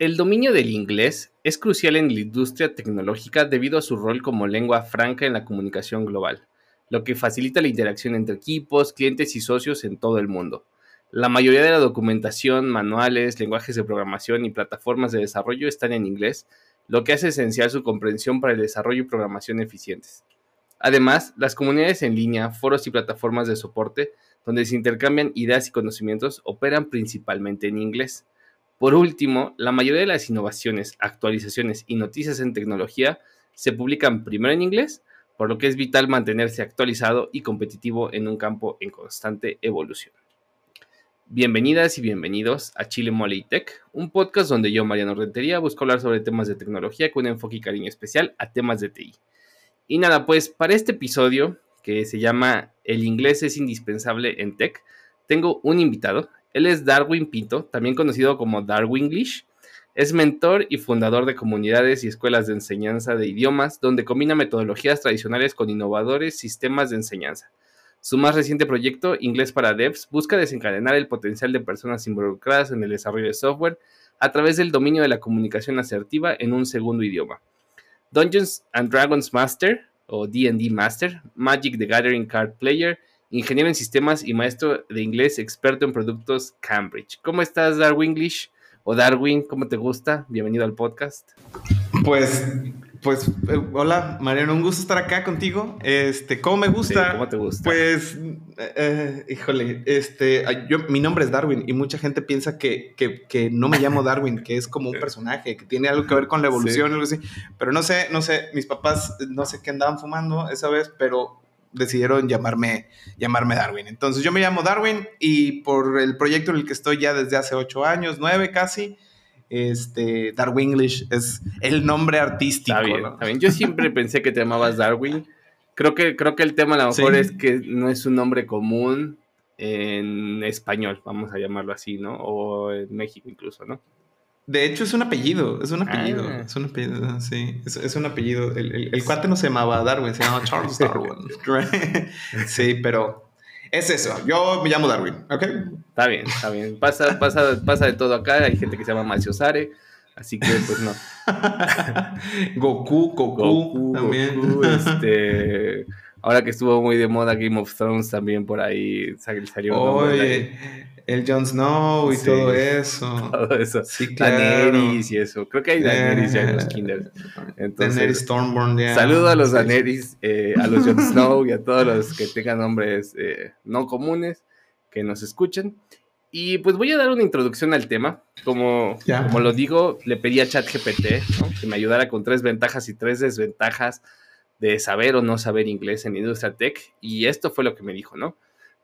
El dominio del inglés es crucial en la industria tecnológica debido a su rol como lengua franca en la comunicación global, lo que facilita la interacción entre equipos, clientes y socios en todo el mundo. La mayoría de la documentación, manuales, lenguajes de programación y plataformas de desarrollo están en inglés, lo que hace esencial su comprensión para el desarrollo y programación eficientes. Además, las comunidades en línea, foros y plataformas de soporte, donde se intercambian ideas y conocimientos, operan principalmente en inglés. Por último, la mayoría de las innovaciones, actualizaciones y noticias en tecnología se publican primero en inglés, por lo que es vital mantenerse actualizado y competitivo en un campo en constante evolución. Bienvenidas y bienvenidos a Chile Mole Tech, un podcast donde yo, Mariano Rentería, busco hablar sobre temas de tecnología con un enfoque y cariño especial a temas de TI. Y nada, pues para este episodio, que se llama El inglés es indispensable en tech, tengo un invitado, él es Darwin Pinto, también conocido como Darwinglish. Es mentor y fundador de comunidades y escuelas de enseñanza de idiomas, donde combina metodologías tradicionales con innovadores sistemas de enseñanza. Su más reciente proyecto, Inglés para Devs, busca desencadenar el potencial de personas involucradas en el desarrollo de software a través del dominio de la comunicación asertiva en un segundo idioma. Dungeons and Dragons Master, o DD Master, Magic the Gathering Card Player ingeniero en sistemas y maestro de inglés experto en productos Cambridge. ¿Cómo estás, Darwin English? O Darwin, ¿cómo te gusta? Bienvenido al podcast. Pues, pues, eh, hola, Mariano, un gusto estar acá contigo. Este, ¿cómo me gusta? ¿Cómo te gusta? Pues, eh, híjole, este, yo, mi nombre es Darwin y mucha gente piensa que, que, no me llamo Darwin, que es como un personaje, que tiene algo que ver con la evolución o algo así. Pero no sé, no sé, mis papás no sé qué andaban fumando esa vez, pero decidieron llamarme, llamarme Darwin. Entonces yo me llamo Darwin y por el proyecto en el que estoy ya desde hace ocho años, nueve casi, este, Darwin English es el nombre artístico. Está bien, Yo siempre pensé que te llamabas Darwin. Creo que, creo que el tema a lo mejor es que no es un nombre común en español, vamos a llamarlo así, ¿no? O en México incluso, ¿no? De hecho, es un apellido, es un apellido, ah. es un apellido, sí, es, un apellido. El, el, cuate no se llamaba Darwin, se llamaba Charles Darwin. sí, pero es eso. Yo me llamo Darwin, ¿ok? Está bien, está bien. Pasa, pasa, pasa de todo acá. Hay gente que se llama Macio Sare, así que pues no. Goku, Goku, Goku también. Goku, este ahora que estuvo muy de moda Game of Thrones también por ahí salió. Oye, el Jon Snow y todo eso. Todo eso. Sí, claro. Daenerys y eso. Creo que hay Daenerys ya en los kinders. Entonces, Daenerys Stormborn ya. Saludo a los Daenerys, eh, a los Jon Snow y a todos los que tengan nombres eh, no comunes que nos escuchen. Y pues voy a dar una introducción al tema. Como, como lo digo, le pedí a ChatGPT que me ayudara con tres ventajas y tres desventajas de saber o no saber inglés en industria tech. Y esto fue lo que me dijo, ¿no?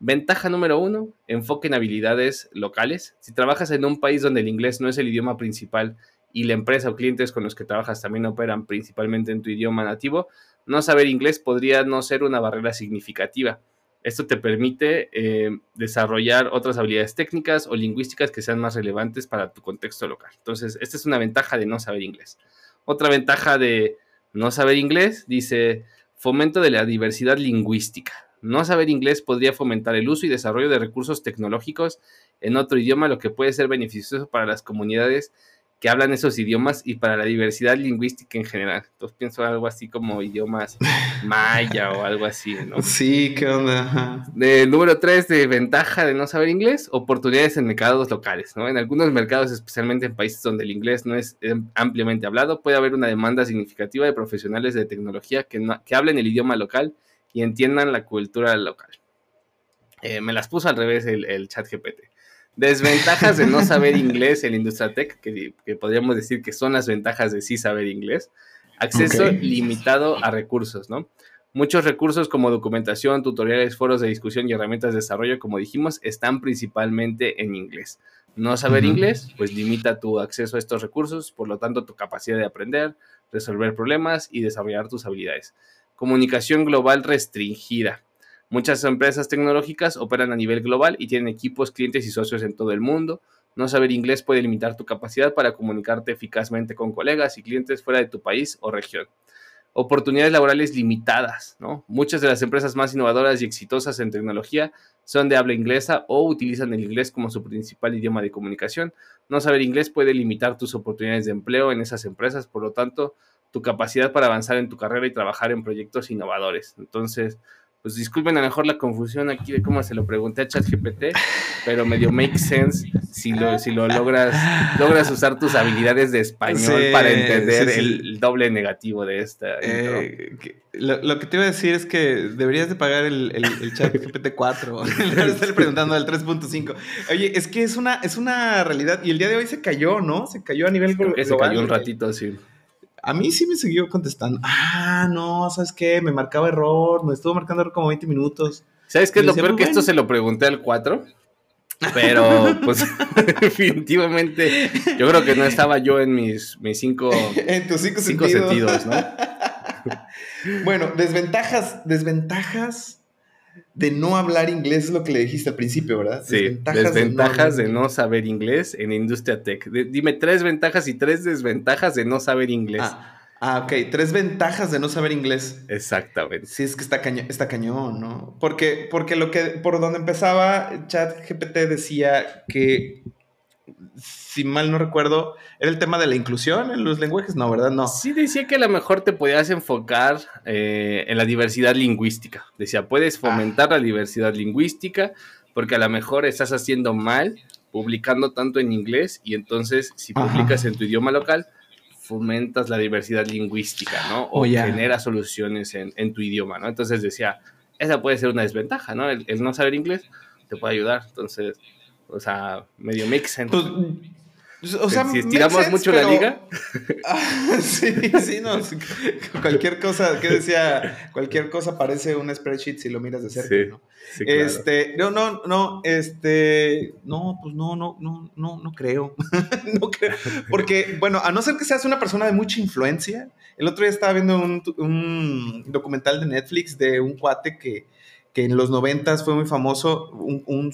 Ventaja número uno, enfoque en habilidades locales. Si trabajas en un país donde el inglés no es el idioma principal y la empresa o clientes con los que trabajas también operan principalmente en tu idioma nativo, no saber inglés podría no ser una barrera significativa. Esto te permite eh, desarrollar otras habilidades técnicas o lingüísticas que sean más relevantes para tu contexto local. Entonces, esta es una ventaja de no saber inglés. Otra ventaja de no saber inglés, dice, fomento de la diversidad lingüística. No saber inglés podría fomentar el uso y desarrollo de recursos tecnológicos en otro idioma, lo que puede ser beneficioso para las comunidades que hablan esos idiomas y para la diversidad lingüística en general. Entonces pienso algo así como idiomas maya o algo así, ¿no? Sí, ¿qué onda? De, número tres, de ventaja de no saber inglés, oportunidades en mercados locales, ¿no? En algunos mercados, especialmente en países donde el inglés no es em, ampliamente hablado, puede haber una demanda significativa de profesionales de tecnología que, que hablen el idioma local y entiendan la cultura local. Eh, me las puso al revés el, chat GPT. Desventajas de no saber inglés en la industria tech, que, podríamos decir que son las ventajas de sí saber inglés. Acceso limitado a recursos, ¿no? Muchos recursos como documentación, tutoriales, foros de discusión y herramientas de desarrollo, como dijimos, están principalmente en inglés. No saber inglés, pues limita tu acceso a estos recursos, por lo tanto tu capacidad de aprender, resolver problemas y desarrollar tus habilidades comunicación global restringida. Muchas empresas tecnológicas operan a nivel global y tienen equipos, clientes y socios en todo el mundo. No saber inglés puede limitar tu capacidad para comunicarte eficazmente con colegas y clientes fuera de tu país o región. oportunidades laborales limitadas, ¿no? Muchas de las empresas más innovadoras y exitosas en tecnología son de habla inglesa o utilizan el inglés como su principal idioma de comunicación. No saber inglés puede limitar tus oportunidades de empleo en esas empresas, por lo tanto, tu capacidad para avanzar en tu carrera y trabajar en proyectos innovadores. Entonces, pues disculpen a lo mejor la confusión aquí de cómo se lo pregunté a ChatGPT, pero medio make sense si lo, si lo logras, logras usar tus habilidades de español para entender El, doble negativo de esta. Eh, lo, que te iba a decir es que deberías de pagar el, el, ChatGPT 4. Le preguntando al 3.5. Oye, es que es una, es una realidad y el día de hoy se cayó, ¿no? Se cayó a nivel global. Se cayó un ratito, sí. A mí sí me siguió contestando. Ah, no, ¿sabes qué? Me marcaba error, me estuvo marcando error como 20 minutos. ¿Sabes qué es lo peor? Pues que esto se lo pregunté al 4. Pero, pues, definitivamente, yo creo que no estaba yo en mis, mis cinco, en tus cinco, cinco sentidos, ¿no? bueno, desventajas, desventajas de no hablar inglés es lo que le dijiste al principio, ¿verdad? Sí, desventajas, de, no saber inglés en industria tech. dime tres ventajas y tres desventajas de no saber inglés. Ah, ah, ok, tres ventajas de no saber inglés. Exactamente. Sí, es que está, está cañón, ¿no? Porque, porque lo que, por donde empezaba, ChatGPT decía que si mal no recuerdo, era el tema de la inclusión en los lenguajes, no, ¿verdad? No. Sí, decía que a lo mejor te podías enfocar eh, en la diversidad lingüística. Decía, puedes fomentar la diversidad lingüística porque a lo mejor estás haciendo mal publicando tanto en inglés y entonces si publicas en tu idioma local, fomentas la diversidad lingüística, ¿no? O genera generas soluciones en, tu idioma, ¿no? Entonces decía, esa puede ser una desventaja, ¿no? el no saber inglés te puede ayudar. Entonces, o sea, medio mix pues, o sea, si estiramos mucho la liga. sí, sí, no. Cualquier cosa, ¿qué decía? Cualquier cosa parece un spreadsheet si lo miras de cerca, ¿no? Este, no, no, no, este, no, pues no, no, no, no, no creo. no creo. Porque, bueno, a no ser que seas una persona de mucha influencia. El otro día estaba viendo un, documental de Netflix de un cuate que, que en los noventas fue muy famoso, un, un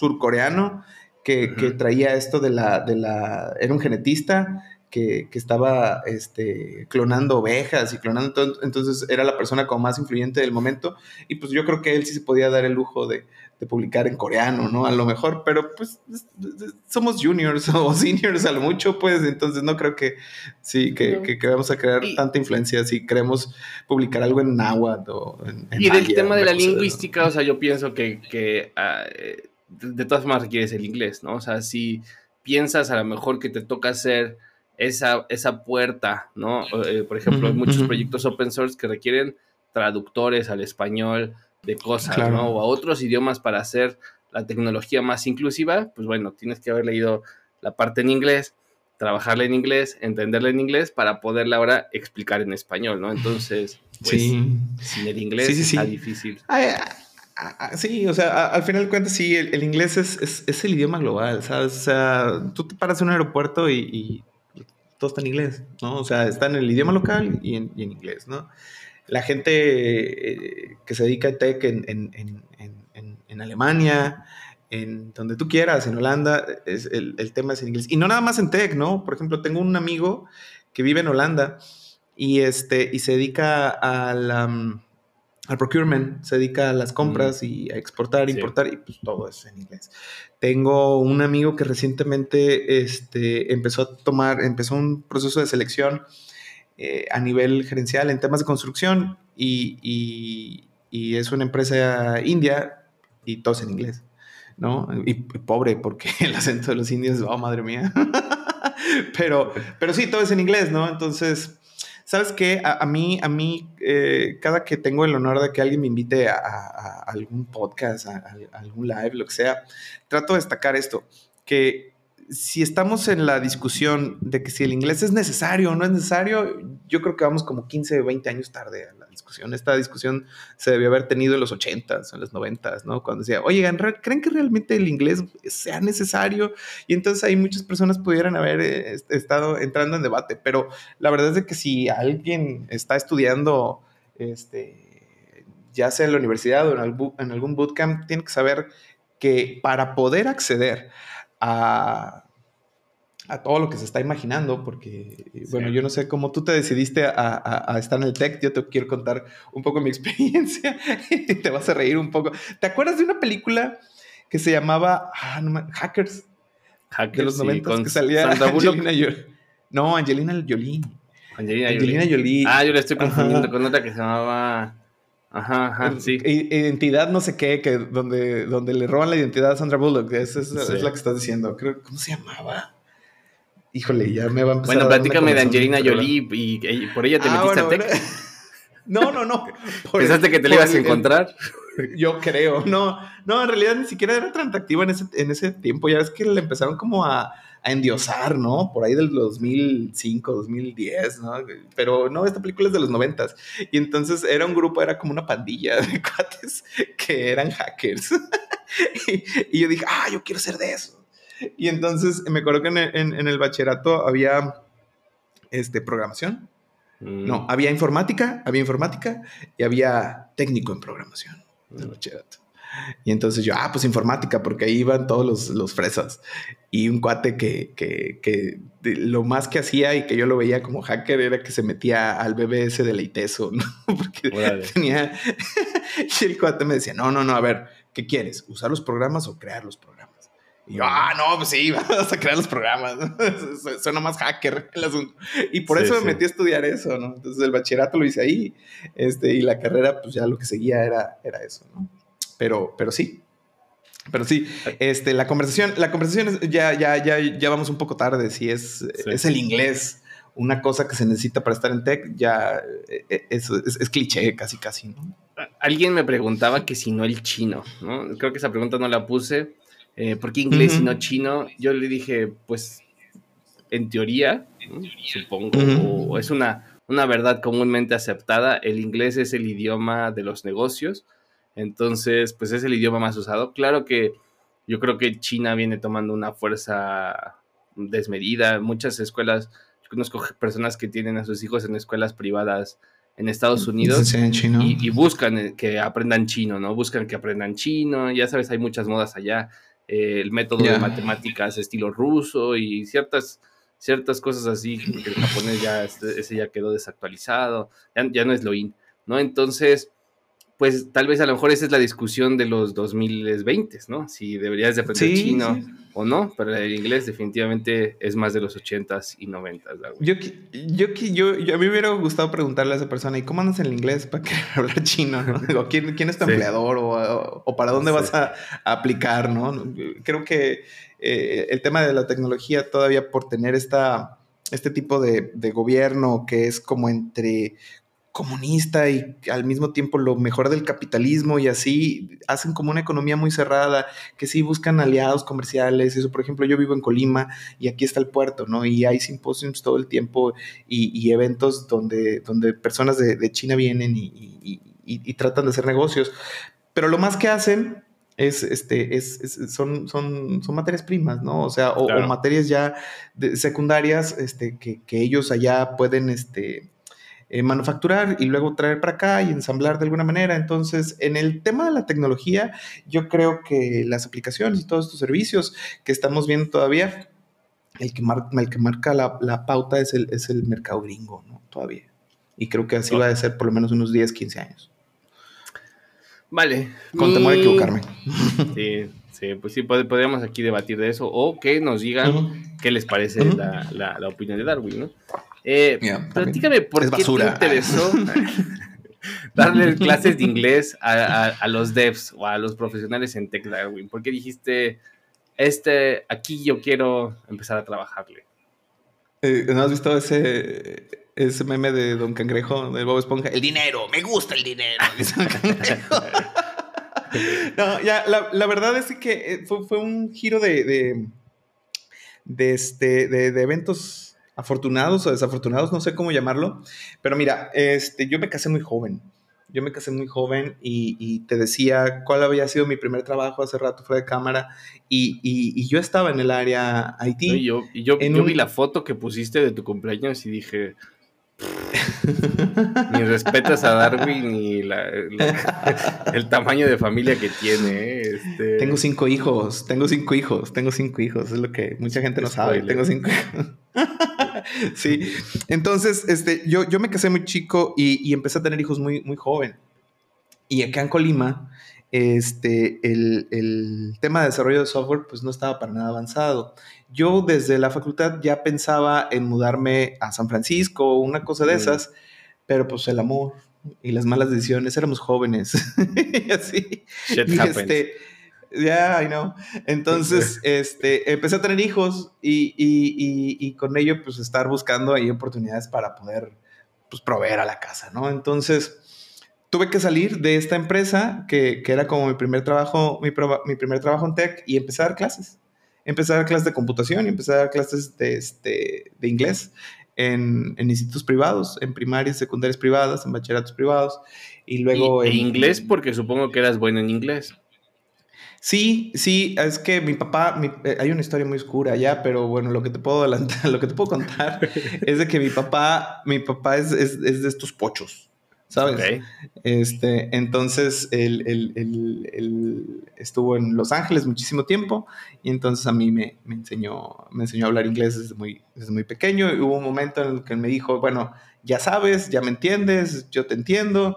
surcoreano que, traía esto de la, de la, era un genetista que, estaba este, clonando ovejas y clonando todo, entonces era la persona como más influyente del momento y pues yo creo que él sí se podía dar el lujo de, publicar en coreano, ¿no? A lo mejor, pero pues somos juniors o seniors a lo mucho, pues entonces no creo que sí, que, que, vamos a crear tanta influencia si queremos publicar algo en náhuatl o en, Y del tema de la lingüística, o sea, yo pienso que, que ah, de todas formas requieres el inglés, ¿no? O sea, si piensas a lo mejor que te toca hacer esa, esa puerta, ¿no? Eh, por ejemplo, hay muchos proyectos open source que requieren traductores al español de cosas, ¿no? O a otros idiomas para hacer la tecnología más inclusiva, pues bueno, tienes que haber leído la parte en inglés, trabajarla en inglés, entenderla en inglés para poderla ahora explicar en español, ¿no? Entonces, pues, sin el inglés está difícil. Sí, o sea, al final de cuentas, sí, el, inglés es, es, el idioma global, ¿sabes? O sea, tú te paras en un aeropuerto y, todo está en inglés, ¿no? O sea, está en el idioma local y en, inglés, ¿no? La gente eh, que se dedica a tech en, en, en, Alemania, en donde tú quieras, en Holanda, es, el, el, tema es en inglés. Y no nada más en tech, ¿no? Por ejemplo, tengo un amigo que vive en Holanda y, este, y se dedica a la mm, al procurement, se dedica a las compras y a exportar, importar, y pues todo es en inglés. Tengo un amigo que recientemente este, empezó a tomar, empezó un proceso de selección eh, a nivel gerencial en temas de construcción y, es una empresa india y todo es en inglés, ¿no? Y, pobre, porque el acento de los indios, oh, madre mía. pero, pero sí, todo es en inglés, ¿no? Entonces ¿Sabes qué? A, mí, a mí eh, cada que tengo el honor de que alguien me invite a, algún podcast, a, algún live, lo que sea, trato de destacar esto, que si estamos en la discusión de que si el inglés es necesario o no es necesario, yo creo que vamos como 15 o 20 años tarde a la discusión. Esta discusión se debió haber tenido en los 80s, en los 90s, ¿no? Cuando decía, oye, ¿creen que realmente el inglés sea necesario? Y entonces ahí muchas personas pudieran haber eh, estado entrando en debate. Pero la verdad es que si alguien está estudiando, este, ya sea en la universidad o en algún bootcamp, tiene que saber que para poder acceder a a todo lo que se está imaginando, porque, bueno, yo no sé cómo tú te decidiste a, estar en el tech, yo te quiero contar un poco mi experiencia y te vas a reír un poco. ¿Te acuerdas de una película que se llamaba ah, Hackers? Hackers de los 90 que salía Angelina Jolie. No, Angelina Jolie. Angelina, Jolie. Ah, yo la estoy confundiendo con otra que se llamaba... Ajá, ajá, sí. Identidad no sé qué, que donde, donde le roban la identidad a Sandra Bullock. Esa es, la que estás diciendo. Creo, ¿Cómo se llamaba? Híjole, ya me va a empezar Bueno, platícame de Angelina Jolie y, por ella te ah, metiste a Tech. No, no, no. ¿Pensaste que te la ibas a encontrar? Yo creo. No, no, en realidad ni siquiera era tan atractiva en ese, en ese tiempo. Ya ves que le empezaron como a, a endiosar, ¿no? Por ahí del 2005, 2010, ¿no? Pero no, esta película es de los 90 y entonces era un grupo, era como una pandilla de cuates que eran hackers. y, yo dije, ah, yo quiero ser de eso. Y entonces me acuerdo que en el, en, el bachillerato había este, programación. Mm. No, había informática, había informática y había técnico en programación en el mm. bachillerato. Y entonces yo, ah, pues informática, porque ahí iban todos los, los fresas. Y un cuate que, que, que lo más que hacía y que yo lo veía como hacker era que se metía al BBS de Leiteso, ¿no? Porque tenía... y el cuate me decía, no, no, no, a ver, ¿qué quieres? ¿Usar los programas o crear los programas? Y yo, ah, no, pues sí, vamos a crear los programas. Suena más hacker el asunto. Y por eso me metí a estudiar eso, ¿no? Entonces el bachillerato lo hice ahí. Este, y la carrera, pues ya lo que seguía era, era eso, ¿no? Pero, pero sí. Pero sí, este, la conversación, la conversación ya, ya, ya, ya vamos un poco tarde. Si es, es el inglés una cosa que se necesita para estar en tech, ya eh, eh, es, es, cliché casi, casi, ¿no? Alguien me preguntaba que si no el chino, ¿no? Creo que esa pregunta no la puse. Eh, ¿Por qué inglés y no chino? Yo le dije, pues, en teoría, supongo, o es una, una verdad comúnmente aceptada, el inglés es el idioma de los negocios entonces, pues es el idioma más usado. Claro que yo creo que China viene tomando una fuerza desmedida. Muchas escuelas, yo conozco personas que tienen a sus hijos en escuelas privadas en Estados Unidos y, buscan eh, que aprendan chino, ¿no? Buscan que aprendan chino. Ya sabes, hay muchas modas allá. Eh, el método de matemáticas estilo ruso y ciertas ciertas cosas así, porque el japonés ya, este, ese ya quedó desactualizado, ya, ya no es lo in, ¿no? Entonces, pues tal vez a lo mejor esa es la discusión de los 2020, ¿no? Si deberías de aprender chino o no, pero el inglés definitivamente es más de los 80s y 90s. Yo, yo, yo, yo, a mí me hubiera gustado preguntarle a esa persona, ¿y cómo andas en el inglés para que hablar chino? ¿no? ¿quién, ¿quién, es tu empleador o, para dónde vas a, aplicar, no? Creo que eh, el tema de la tecnología todavía por tener esta, este tipo de, de gobierno que es como entre comunista y al mismo tiempo lo mejor del capitalismo y así hacen como una economía muy cerrada, que sí buscan aliados comerciales, eso por ejemplo yo vivo en Colima y aquí está el puerto, ¿no? Y hay simposios todo el tiempo y, eventos donde, donde personas de, China vienen y, tratan de hacer negocios, pero lo más que hacen es, este, es, son, son, son materias primas, ¿no? O sea, o, materias ya secundarias este, que, que ellos allá pueden, este, eh, manufacturar y luego traer para acá y ensamblar de alguna manera. Entonces, en el tema de la tecnología, yo creo que las aplicaciones y todos estos servicios que estamos viendo todavía, el que, el que marca la, pauta es el, es el mercado gringo, ¿no? Todavía. Y creo que así va a ser por lo menos unos 10, 15 años. Vale. Con temor a equivocarme. Sí, sí, pues sí, podríamos aquí debatir de eso o que nos digan qué les parece la, la, opinión de Darwin, ¿no? Eh, platícame por qué te interesó darle clases de inglés a, los devs o a los profesionales en Tech Darwin. ¿Por qué dijiste, este, aquí yo quiero empezar a trabajarle? Eh, ¿No has visto ese, ese meme de Don Cangrejo, de Bob Esponja? El dinero, me gusta el dinero. no, ya, la, verdad es que eh, fue, un giro de, de, este, de eventos afortunados o desafortunados, no sé cómo llamarlo, pero mira, este, yo me casé muy joven. Yo me casé muy joven y, te decía cuál había sido mi primer trabajo hace rato fuera de cámara y, yo estaba en el área IT. y yo, yo, vi la foto que pusiste de tu cumpleaños y dije, Ni respetas a Darwin ni el tamaño de familia que tiene. ¿eh? Este... Tengo cinco hijos, tengo cinco hijos, tengo cinco hijos. Es lo que mucha gente no sabe. Tengo cinco hijos. sí. Entonces, este, yo, yo me casé muy chico y, y, empecé a tener hijos muy, muy joven. Y acá en Colima, este, el, el, tema de desarrollo de software pues no estaba para nada avanzado. Yo desde la facultad ya pensaba en mudarme a San Francisco o una cosa de mm. esas, pero pues el amor y las malas decisiones, éramos jóvenes y así. y este, ya, I know. Entonces, este, empecé a tener hijos y, y, y, con ello, pues, estar buscando ahí oportunidades para poder, pues, proveer a la casa, ¿no? Entonces, tuve que salir de esta empresa que, que era como mi primer trabajo, mi, mi, primer trabajo en tech y empecé a dar clases. Empecé a dar clases de computación y empecé a dar clases de, este, de inglés en, en, institutos privados, en primarias, secundarias privadas, en bachilleratos privados y luego... ¿Y, en, inglés? Porque supongo que eras bueno en inglés. Sí, sí, es que mi papá, eh, hay una historia muy oscura ya, pero bueno, lo que te puedo adelantar, lo que te puedo contar es de que mi papá, mi papá es, es, es de estos pochos. ¿sabes? Este, entonces él, estuvo en Los Ángeles muchísimo tiempo y entonces a mí me, enseñó, me enseñó a hablar inglés desde muy, desde muy pequeño y hubo un momento en el que me dijo, bueno, ya sabes, ya me entiendes, yo te entiendo,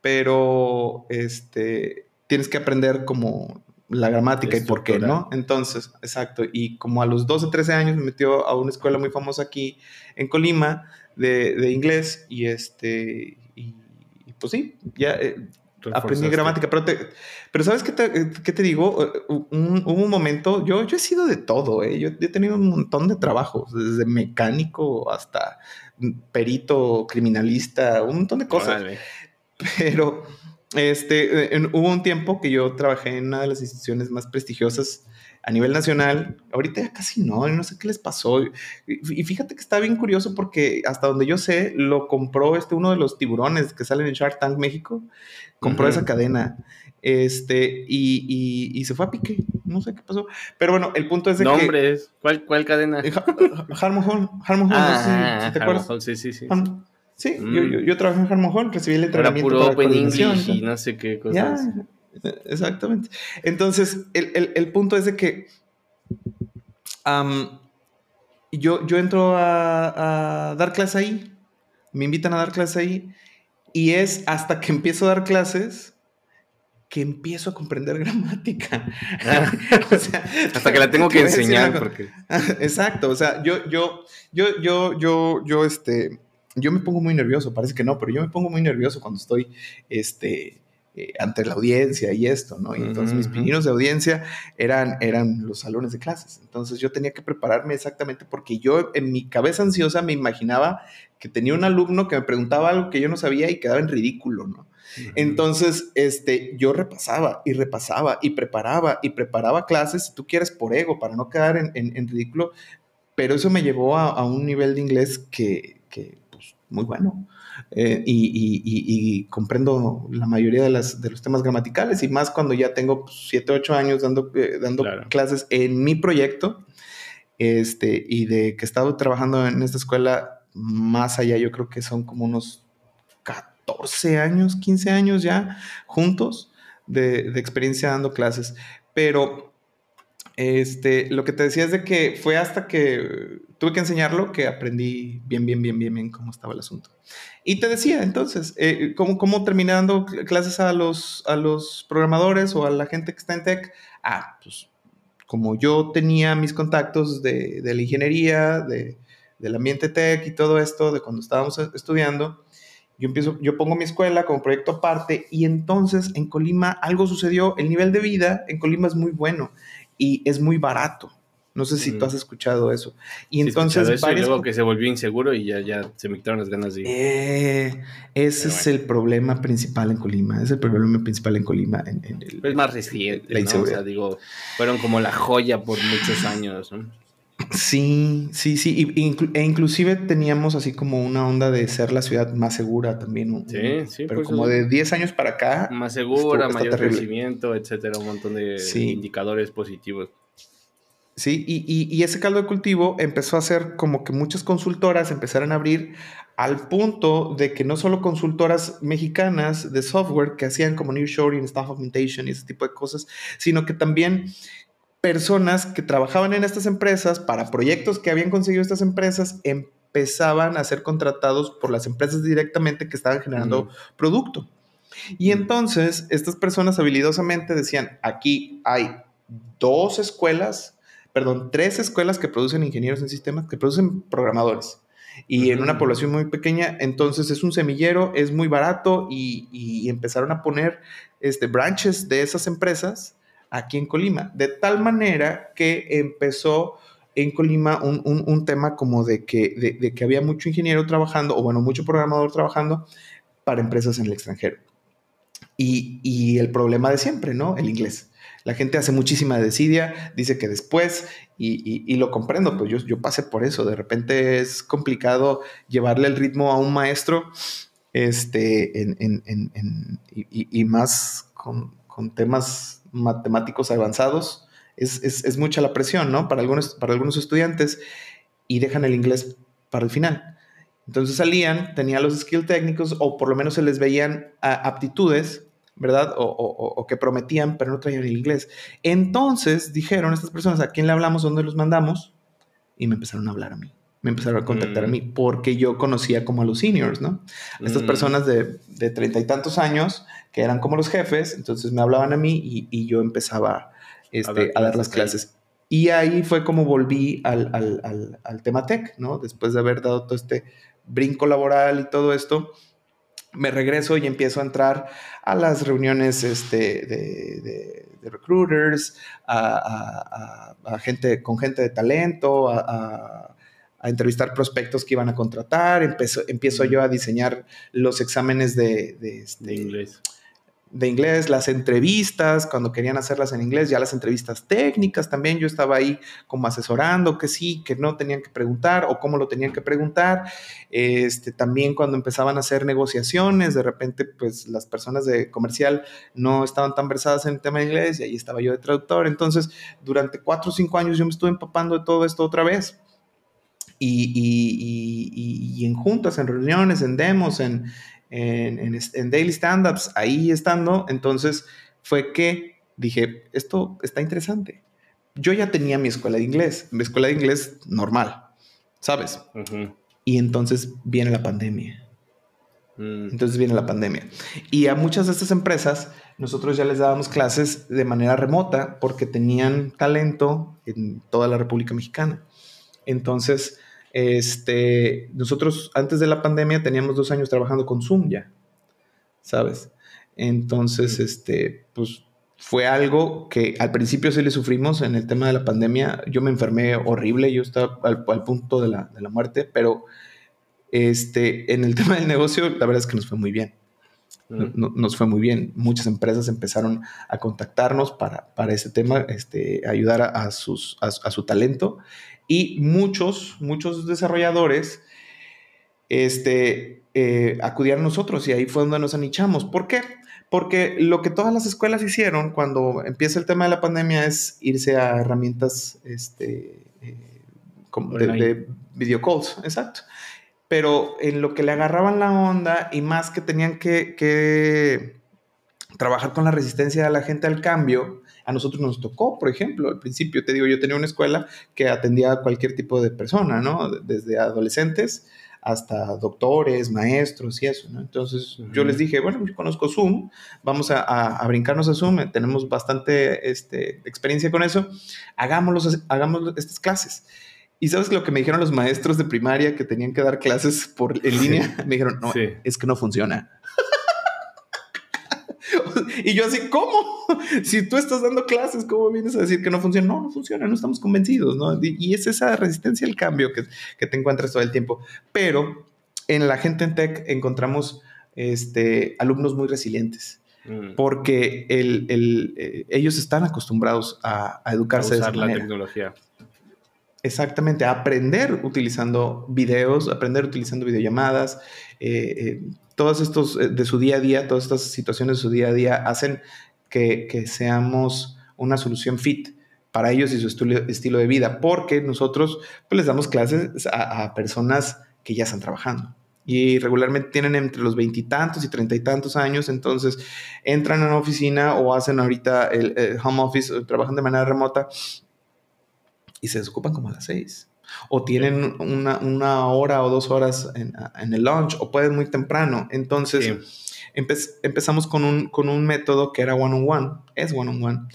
pero este, tienes que aprender como la gramática y por qué, ¿no? Entonces, exacto, y como a los 12, 13 años me metió a una escuela muy famosa aquí en Colima de, de inglés y este pues sí, ya eh, aprendí gramática, pero, pero ¿sabes qué te, qué te digo? Eh, un, hubo un momento, yo, yo he sido de todo, ¿eh? yo, he tenido un montón de trabajos, desde mecánico hasta perito, criminalista, un montón de cosas. Pero este, hubo un tiempo que yo trabajé en una de las instituciones más prestigiosas a nivel nacional, ahorita ya casi no, no sé qué les pasó. Y fíjate que está bien curioso porque hasta donde yo sé, lo compró este uno de los tiburones que salen en Shark Tank México, compró esa cadena. Este, y, y, se fue a pique. No sé qué pasó. Pero bueno, el punto es de Nombres. ¿Cuál, ¿Cuál cadena? Eh, Harmon Hall. Harmon Hall, no sé si, ah, te acuerdas. sí, sí, sí. Sí, yo, yo, yo, trabajé en Harmon Hall, recibí el entrenamiento. Era puro Open English y no sé qué cosas. Exactamente. Entonces, el, punto es de que yo, yo entro a, dar clases ahí, me invitan a dar clases ahí, y es hasta que empiezo a dar clases que empiezo a comprender gramática. hasta que la tengo que enseñar. Porque... Exacto, o sea, yo, yo, yo, yo, yo, yo, este, yo me pongo muy nervioso, parece que no, pero yo me pongo muy nervioso cuando estoy, este, eh, ante la audiencia y esto, ¿no? Y entonces mis pininos de audiencia eran, eran los salones de clases. Entonces yo tenía que prepararme exactamente porque yo en mi cabeza ansiosa me imaginaba que tenía un alumno que me preguntaba algo que yo no sabía y quedaba en ridículo, ¿no? Entonces, este, yo repasaba y repasaba y preparaba y preparaba clases, si tú quieres, por ego, para no quedar en, en, ridículo, pero eso me llevó a, a un nivel de inglés que, que muy bueno. Eh, y, comprendo la mayoría de, las, de los temas gramaticales y más cuando ya tengo 7, 8 años dando, eh, dando clases en mi proyecto este, y de que he estado trabajando en esta escuela más allá, yo creo que son como unos 14 años, 15 años ya juntos de, de experiencia dando clases, pero este, lo que te decía es de que fue hasta que tuve que enseñarlo que aprendí bien, bien, bien, bien, bien cómo estaba el asunto. Y te decía entonces, eh, ¿cómo, ¿cómo, dando clases a los, a los programadores o a la gente que está en tech? Ah, pues como yo tenía mis contactos de, de la ingeniería, de, del ambiente tech y todo esto, de cuando estábamos estudiando, yo empiezo, yo pongo mi escuela como proyecto aparte y entonces en Colima algo sucedió, el nivel de vida en Colima es muy bueno y es muy barato. No sé si tú has escuchado eso. Y entonces. Eso y luego que se volvió inseguro y ya, ya se me quitaron las ganas de ir. Eh, ese es el problema principal en Colima. Es el problema principal en Colima. En, es más reciente. La ¿no? O sea, digo, fueron como la joya por muchos años. ¿no? Sí, sí, sí. e inclusive teníamos así como una onda de ser la ciudad más segura también. Sí, sí. Pero pues como de 10 años para acá. Más segura, mayor crecimiento, etcétera. Un montón de indicadores positivos. Sí, y, ese caldo de cultivo empezó a hacer como que muchas consultoras empezaron a abrir al punto de que no solo consultoras mexicanas de software que hacían como nearshoring, staff augmentation y ese tipo de cosas, sino que también personas que trabajaban en estas empresas para proyectos que habían conseguido estas empresas empezaban a ser contratados por las empresas directamente que estaban generando producto. Y entonces estas personas habilidosamente decían, aquí hay dos escuelas, perdón, tres escuelas que producen ingenieros en sistemas, que producen programadores. Y en una población muy pequeña, entonces es un semillero, es muy barato y, empezaron a poner este, branches de esas empresas aquí en Colima, de tal manera que empezó en Colima un, tema como de que, de, que había mucho ingeniero trabajando, o bueno, mucho programador trabajando para empresas en el extranjero. Y, el problema de siempre, ¿no? El inglés. La gente hace muchísima desidia, dice que después, y, lo comprendo, pues yo, yo pasé por eso. De repente es complicado llevarle el ritmo a un maestro, este, y, más con, temas matemáticos avanzados, es, mucha la presión, ¿no? Para algunos, para algunos estudiantes y dejan el inglés para el final. Entonces salían, tenían los skills técnicos o por lo menos se les veían aptitudes, ¿verdad? O, que prometían, pero no traían el inglés. Entonces dijeron estas personas, ¿a quién le hablamos? ¿Dónde los mandamos? Y me empezaron a hablar a mí. Me empezaron a contactar a mí mm. porque yo conocía como a los seniors, ¿no? Estas mm. personas de treinta y tantos años que eran como los jefes, entonces me hablaban a mí y, yo empezaba este, a, dar las clases. Y ahí fue como volví al, tema tech, ¿no? Después de haber dado todo este brinco laboral y todo esto, me regreso y empiezo a entrar a las reuniones este, de, recruiters, a, gente con gente de talento, a, entrevistar prospectos que iban a contratar, empiezo, empiezo yo a diseñar los exámenes de, inglés de inglés, las entrevistas, cuando querían hacerlas en inglés, ya las entrevistas técnicas también, yo estaba ahí como asesorando que sí, que no tenían que preguntar o cómo lo tenían que preguntar. Este, también cuando empezaban a hacer negociaciones, de repente pues las personas de comercial no estaban tan versadas en el tema de inglés y ahí estaba yo de traductor. Entonces, durante cuatro o cinco años yo me estuve empapando de todo esto otra vez. Y, y, y en juntas, en reuniones, en demos, en, en, daily stand-ups, ahí estando, entonces fue que dije, esto está interesante. Yo ya tenía mi escuela de inglés, mi escuela de inglés normal, ¿sabes? Y entonces viene la pandemia. Mm. Entonces viene la pandemia. Y a muchas de estas empresas nosotros ya les dábamos clases de manera remota porque tenían talento en toda la República Mexicana. Entonces, este, nosotros antes de la pandemia teníamos dos años trabajando con Zoom ya, ¿sabes? Entonces, este, pues fue algo que al principio sí le sufrimos en el tema de la pandemia. Yo me enfermé horrible, yo estaba al, punto de la, muerte, pero este, en el tema del negocio, la verdad es que nos fue muy bien. nos fue muy bien. Muchas empresas empezaron a contactarnos para, para ese tema, este, ayudar a, sus, a, su talento y muchos, muchos desarrolladores este, eh, acudieron a nosotros y ahí fue donde nos anichamos. ¿Por qué? Porque lo que todas las escuelas hicieron cuando empieza el tema de la pandemia es irse a herramientas este, eh, de, de video calls, exacto. Pero en lo que le agarraban la onda y más que tenían que, que trabajar con la resistencia de la gente al cambio, a nosotros nos tocó, por ejemplo, al principio, te digo, yo tenía una escuela que atendía a cualquier tipo de persona, ¿no? Desde adolescentes hasta doctores, maestros y eso, ¿no? Entonces yo les dije, bueno, yo conozco Zoom, vamos a, brincarnos a Zoom, tenemos bastante este, experiencia con eso, hagámoslo, hagamos estas clases. Y sabes lo que me dijeron los maestros de primaria que tenían que dar clases por en línea, me dijeron, no, es que no funciona. y yo así, ¿cómo? Si tú estás dando clases, ¿cómo vienes a decir que no funciona? No, no funciona, no estamos convencidos, ¿no? Y, es esa resistencia al cambio que, que, te encuentras todo el tiempo. Pero en la gente en tech encontramos este, alumnos muy resilientes. Mm. Porque el, el, eh, ellos están acostumbrados a, educarse a usar de esa la tecnología. Exactamente, a aprender utilizando videos, aprender utilizando videollamadas, eh, eh, todos estos eh, de su día a día, todas estas situaciones de su día a día hacen que, seamos una solución fit para ellos y su estilo, de vida, porque nosotros pues, les damos clases a, personas que ya están trabajando y regularmente tienen entre los veintitantos y treinta y tantos años, entonces entran a una oficina o hacen ahorita el, home office, trabajan de manera remota y se desocupan como a las seis. O tienen una, hora o dos horas en, el lunch, o pueden muy temprano. Entonces, empezamos con un, con un método que era one-on-one, es one-on-one.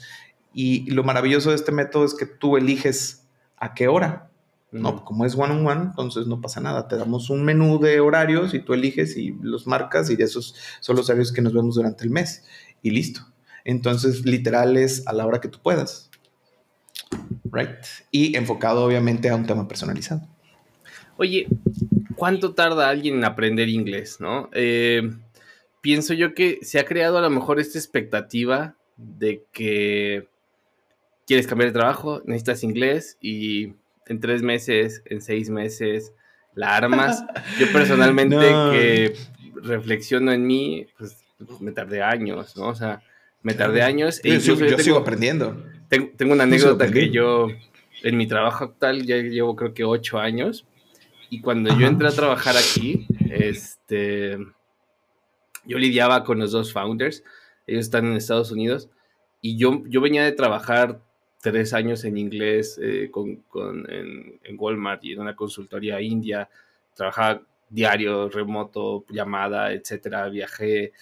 Y lo maravilloso de este método es que tú eliges a qué hora. No, como es one on one, entonces no pasa nada. Te damos un menú de horarios y tú eliges y los marcas y esos son los horarios que nos vemos durante el mes y listo. Entonces, literal es a la hora que tú puedas. Right? Y enfocado obviamente a un tema personalizado. Oye, ¿cuánto tarda alguien en aprender inglés, no? Eh, pienso yo que se ha creado a lo mejor esta expectativa de que quieres cambiar de trabajo, necesitas inglés y en tres meses, en seis meses, la armas. Yo personalmente que reflexiono en mí, pues me tardé años, ¿no? O sea, me tardé años. E yo, sigo aprendiendo. Tengo, una anécdota que yo, en mi trabajo actual, ya llevo creo que ocho años. Y cuando yo entré a trabajar aquí, este, yo lidiaba con los dos founders. Ellos están en Estados Unidos. Y yo, yo venía de trabajar tres años en inglés eh, con, en, Walmart y en una consultoría india. Trabajaba diario, remoto, llamada, etcétera. Viajé.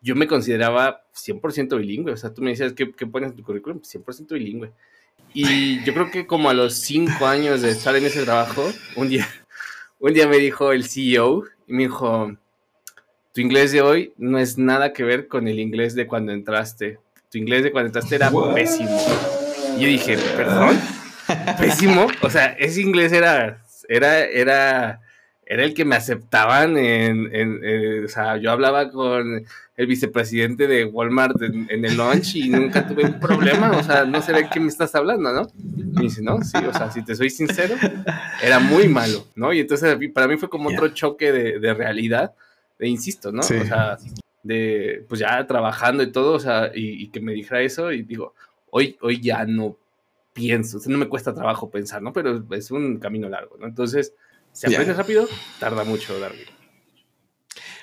Yo me consideraba 100% bilingüe. O sea, tú me decías, ¿qué, qué pones en tu currículum? 100% bilingüe. Y yo creo que como a los cinco años de estar en ese trabajo, un día, un día me dijo el CEO y me dijo, tu inglés de hoy no es nada que ver con el inglés de cuando entraste. Tu inglés de cuando entraste era pésimo yo dije, perdón, pésimo. O sea, ese inglés era, era, era, era el que me aceptaban en, en, o sea, yo hablaba con el vicepresidente de Walmart en, el lunch y nunca tuve un problema. O sea, no sé de qué me estás hablando, ¿no? Y dice, no, sí, o sea, si te soy sincero, era muy malo, ¿no? Y entonces para mí fue como otro choque de, de realidad, de insisto, ¿no? O sea, de, pues ya trabajando y todo, o sea, y, y que me dijera eso y digo, hoy, hoy ya no pienso, o sea, no me cuesta trabajo pensar, ¿no? Pero es un camino largo, ¿no? Entonces, si aprendes rápido, tarda mucho, Darwin.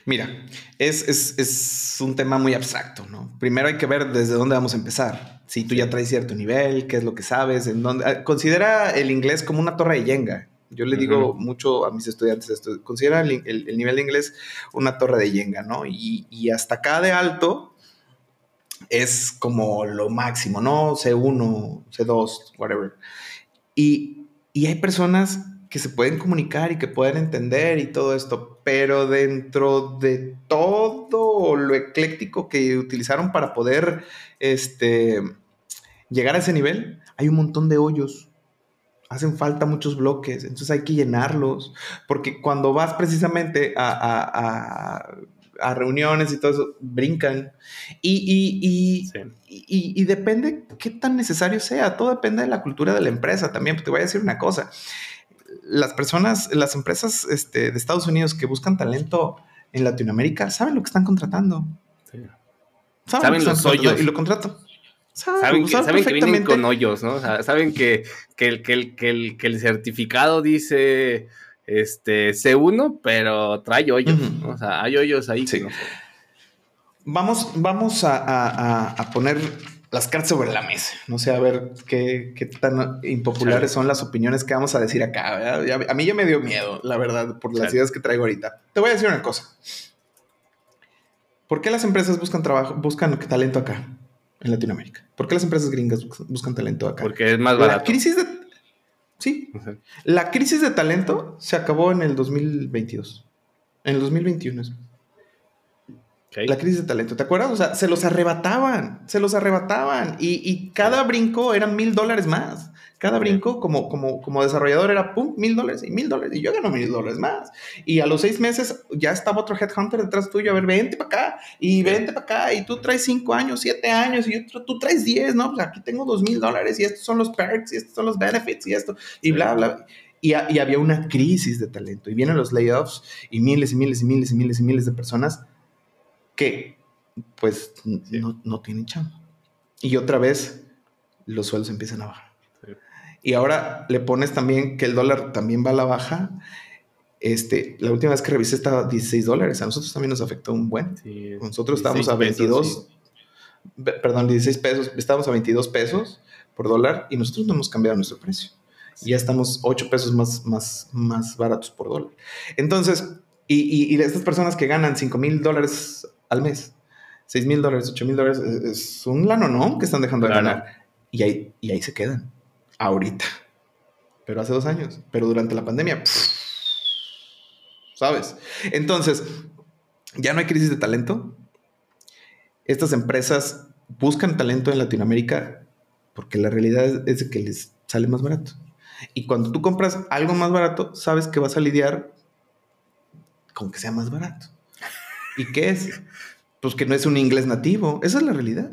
Mira, es, es, es, un tema muy abstracto, ¿no? Primero hay que ver desde dónde vamos a empezar. Si tú ya traes cierto nivel, qué es lo que sabes, en dónde... Ah, considera el inglés como una torre de Jenga. Yo le digo mucho a mis estudiantes esto. Considera el, el, nivel de inglés una torre de Jenga, ¿no? Y, y hasta acá de alto es como lo máximo, ¿no? C1, C2, whatever. Y, y hay personas que se pueden comunicar y que pueden entender y todo esto, pero dentro de todo lo ecléctico que utilizaron para poder este, llegar a ese nivel, hay un montón de hoyos. Hacen falta muchos bloques, entonces hay que llenarlos, porque cuando vas precisamente a a reuniones y todo eso, brincan. Y, y, y, depende qué tan necesario sea, todo depende de la cultura de la empresa también. Te voy a decir una cosa, las personas, las empresas este, de Estados Unidos que buscan talento en Latinoamérica saben lo que están contratando. Saben, los hoyos. Y lo contratan. Saben, que, vienen con hoyos, ¿no? saben que, que, el, que, el, que, el, que el certificado dice este, C1, pero trae hoyos. O sea, hay hoyos ahí. Vamos, vamos a, poner las cartas sobre la mesa. No sé, a ver qué, tan impopulares son las opiniones que vamos a decir acá. A mí ya me dio miedo, la verdad, por las ideas que traigo ahorita. Te voy a decir una cosa. ¿Por qué las empresas buscan trabajo, buscan talento acá, en Latinoamérica? ¿Por qué las empresas gringas buscan talento acá? Porque es más barato. La crisis de Sí. La crisis de talento se acabó en el 2022. En el 2021. La crisis de talento, ¿te acuerdas? O sea, se los arrebataban, se los arrebataban. Y, cada brinco eran mil dólares más. Cada brinco como, como, como desarrollador era, pum, mil dólares y mil dólares. Y yo gano mil dólares más. Y a los seis meses ya estaba otro headhunter detrás tuyo, a ver, vente para acá y vente para acá. Y tú traes cinco años, siete años y otro, tú traes diez, ¿no? Pues aquí tengo dos mil dólares y estos son los perks y estos son los benefits y esto. Y bla, bla. Y, y, había una crisis de talento. Y vienen los layoffs y miles y miles y miles y miles y miles de personas que pues no, no, tienen chamba. Y otra vez los sueldos empiezan a bajar. y ahora le pones también que el dólar también va a la baja. Este, la última vez que revisé estaba a 16 dólares. A nosotros también nos afectó un buen. nosotros estábamos a 22, perdón, 16 pesos. Estábamos a 22 pesos por dólar y nosotros no hemos cambiado nuestro precio. Ya estamos 8 pesos más, más, más baratos por dólar. Entonces, y, y, estas personas que ganan 5 mil dólares al mes, 6 mil dólares, 8 mil dólares, es un lano, ¿no? Que están dejando de ganar. Y ahí, y ahí se quedan. Ahorita. Pero hace dos años. Pero durante la pandemia. ¿Sabes? Entonces, ya no hay crisis de talento. Estas empresas buscan talento en Latinoamérica porque la realidad es que les sale más barato. Y cuando tú compras algo más barato, sabes que vas a lidiar con que sea más barato. ¿Y qué es? Pues que no es un inglés nativo. Esa es la realidad.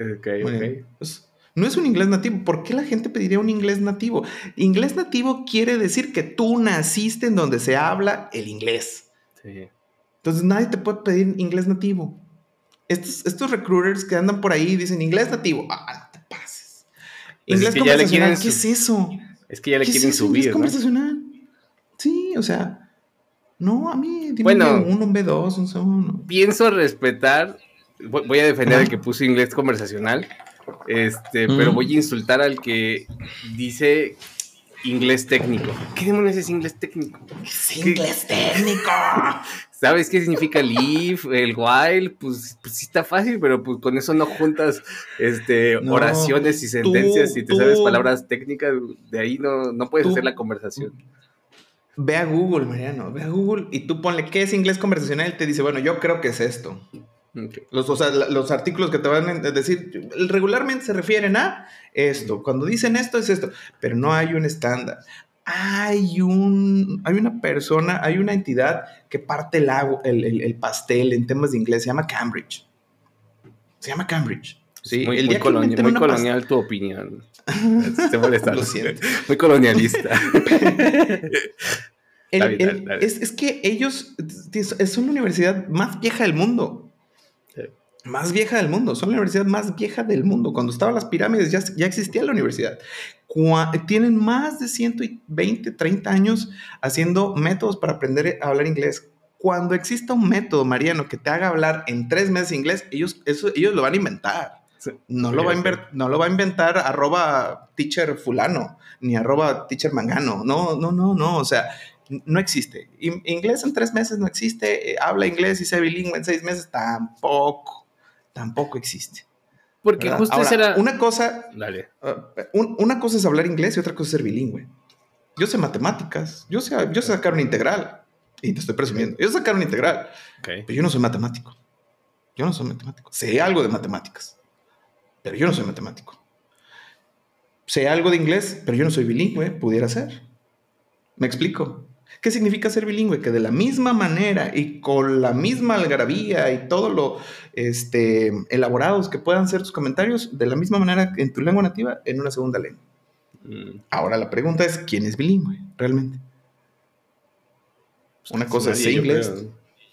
Ok, ok. Pues, no es un inglés nativo. ¿Por qué la gente pediría un inglés nativo? Inglés nativo quiere decir que tú naciste en donde se habla el inglés. Sí. Entonces nadie te puede pedir inglés nativo. Estos, estos recruiters que andan por ahí dicen inglés nativo. Ah, no te pases. Pues inglés conversacional, ¿qué es eso? Es que ya le quieren subir. Inglés conversacional. Sí, o sea. No, a mí, dime bueno, un, un B2, un C1. Pienso respetar. Voy a defender el que puso inglés conversacional. Este, pero voy a insultar al que dice inglés técnico. ¿Qué demonios es inglés técnico? Es inglés técnico. ¿Sabes qué significa el if, el while? Pues, pues sí está fácil, pero pues con eso no juntas este, oraciones y sentencias y te sabes palabras técnicas, de ahí no, no puedes hacer la conversación. Ve a Google, Mariano, ve a Google y tú ponle qué es inglés conversacional y te dice, bueno, yo creo que es esto. Los, o sea, los artículos que te van a decir regularmente se refieren a esto. Cuando dicen esto es esto, pero no hay un estándar. Hay, un, hay una persona, hay una entidad que parte el, el, el, pastel en temas de inglés, se llama Cambridge. Se llama Cambridge. Sí, muy, muy, colonial tu opinión. Lo siento. Muy colonialista. es, es, que ellos son la universidad más vieja del mundo más vieja del mundo, son la universidad más vieja del mundo. Cuando estaban las pirámides ya, ya existía la universidad. tienen más de 120, 30 años haciendo métodos para aprender a hablar inglés. Cuando exista un método, Mariano, que te haga hablar en tres meses inglés, ellos, eso, ellos lo van a inventar. No, lo va a no lo va a inventar arroba teacher fulano, ni arroba teacher mangano. No, no, no, no. O sea, no existe. Inglés en tres meses no existe. Eh, habla inglés y sea bilingüe en seis meses tampoco tampoco existe. Porque justo era... Una cosa, uh, una cosa es hablar inglés y otra cosa es ser bilingüe. Yo sé matemáticas, yo sé, yo sé sacar una integral. Y te estoy presumiendo. Yo sé sacar una integral. Pero yo no soy matemático. Yo no soy matemático. Sé algo de matemáticas. Pero yo no soy matemático. Sé algo de inglés, pero yo no soy bilingüe. Pudiera ser. ¿Me explico? ¿Qué significa ser bilingüe? Que de la misma manera y con la misma algarabía y todo lo este, elaborados que puedan ser tus comentarios, de la misma manera en tu lengua nativa, en una segunda lengua. Mm. Ahora la pregunta es, ¿quién es bilingüe realmente? Una pues cosa es inglés.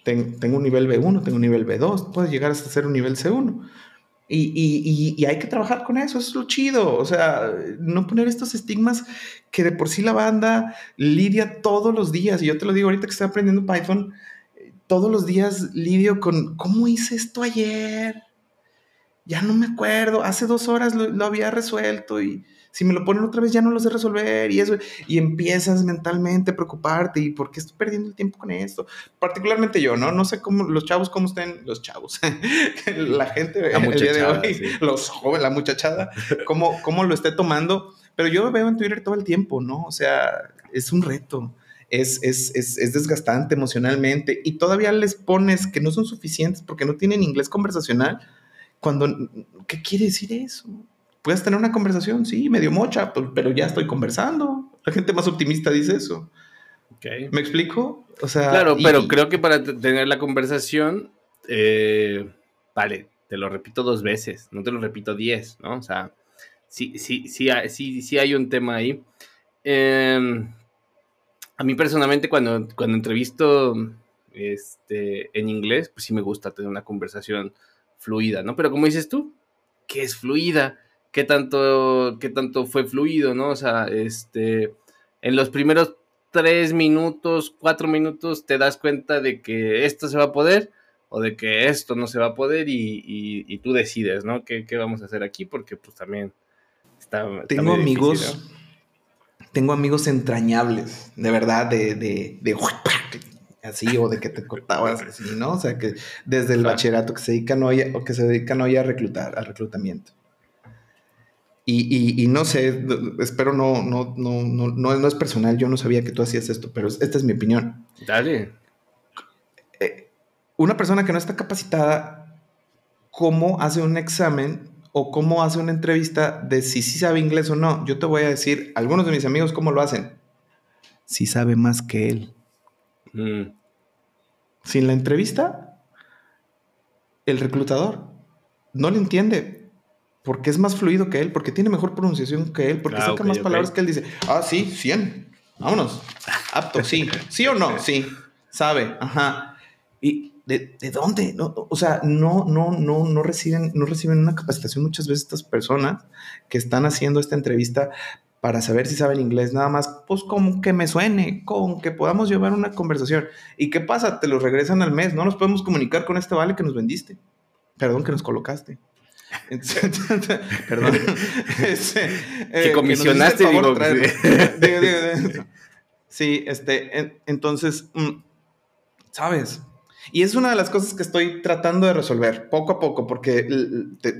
tengo un nivel B1, tengo un nivel B2, puedes llegar hasta ser un nivel C1. Y, hay que trabajar con eso, eso es lo chido. O sea, no poner estos estigmas que de por sí la banda lidia todos los días. Y yo te lo digo ahorita que estoy aprendiendo Python, todos los días lidio con cómo hice esto ayer. Ya no me acuerdo, hace dos horas lo había resuelto y si me lo ponen otra vez ya no lo sé resolver y eso, y empiezas mentalmente a preocuparte y por qué estoy perdiendo el tiempo con esto. Particularmente yo, ¿no? No sé cómo los chavos, cómo estén, los chavos, la gente la el día de hoy, los jóvenes, la muchachada, cómo, cómo lo esté tomando, pero yo veo en Twitter todo el tiempo, ¿no? O sea, es un reto. Es, es, es, es, desgastante emocionalmente y todavía les pones que no son suficientes porque no tienen inglés conversacional, cuando, ¿qué quiere decir eso? Puedes tener una conversación, sí, medio mocha, pues, pero ya estoy conversando. La gente más optimista dice eso. ¿Me explico? O sea, claro, pero creo que para tener la conversación, eh, vale, te lo repito dos veces, no te lo repito diez, ¿no? O sea, sí, sí, sí, sí, sí hay un tema ahí. Em, a mí personalmente cuando, cuando entrevisto este, en inglés, pues sí me gusta tener una conversación fluida, ¿no? Pero como dices tú, que es fluida? Qué tanto, qué tanto fue fluido, ¿no? O sea, este, en los primeros tres minutos, cuatro minutos, te das cuenta de que esto se va a poder o de que esto no se va a poder y, tú decides, ¿no? ¿Qué, vamos a hacer aquí? Porque pues también está... tengo amigos, tengo amigos entrañables, de verdad, de, de, de así o de que te cortabas así, ¿no? O sea, que desde el bachillerato que se dedican hoy, o que se dedican hoy a reclutar, al reclutamiento. Y, no sé, espero no, no, no, no, no, es personal, yo no sabía que tú hacías esto, pero esta es mi opinión. Dale. Eh, una persona que no está capacitada, ¿cómo hace un examen o cómo hace una entrevista de si sí sabe inglés o no? Yo te voy a decir, algunos de mis amigos, ¿cómo lo hacen? Si sabe más que él. Mm. Sin la entrevista, el reclutador no le entiende porque es más fluido que él, porque tiene mejor pronunciación que él, porque ah, saca más palabras que él dice, ah, sí, 100, vámonos, apto, sí, sí o no, sí, sabe, ajá. ¿Y de, dónde? No, o sea, no, no, no, no reciben, no reciben una capacitación muchas veces estas personas que están haciendo esta entrevista para saber si saben inglés, nada más, pues como que me suene, con que podamos llevar una conversación. ¿Y qué pasa? Te lo regresan al mes, no nos podemos comunicar con este vale que nos vendiste, perdón, que nos colocaste. Perdón. que comisionaste, digo, sí. este, entonces, mm, ¿sabes? Y es una de las cosas que estoy tratando de resolver poco a poco, porque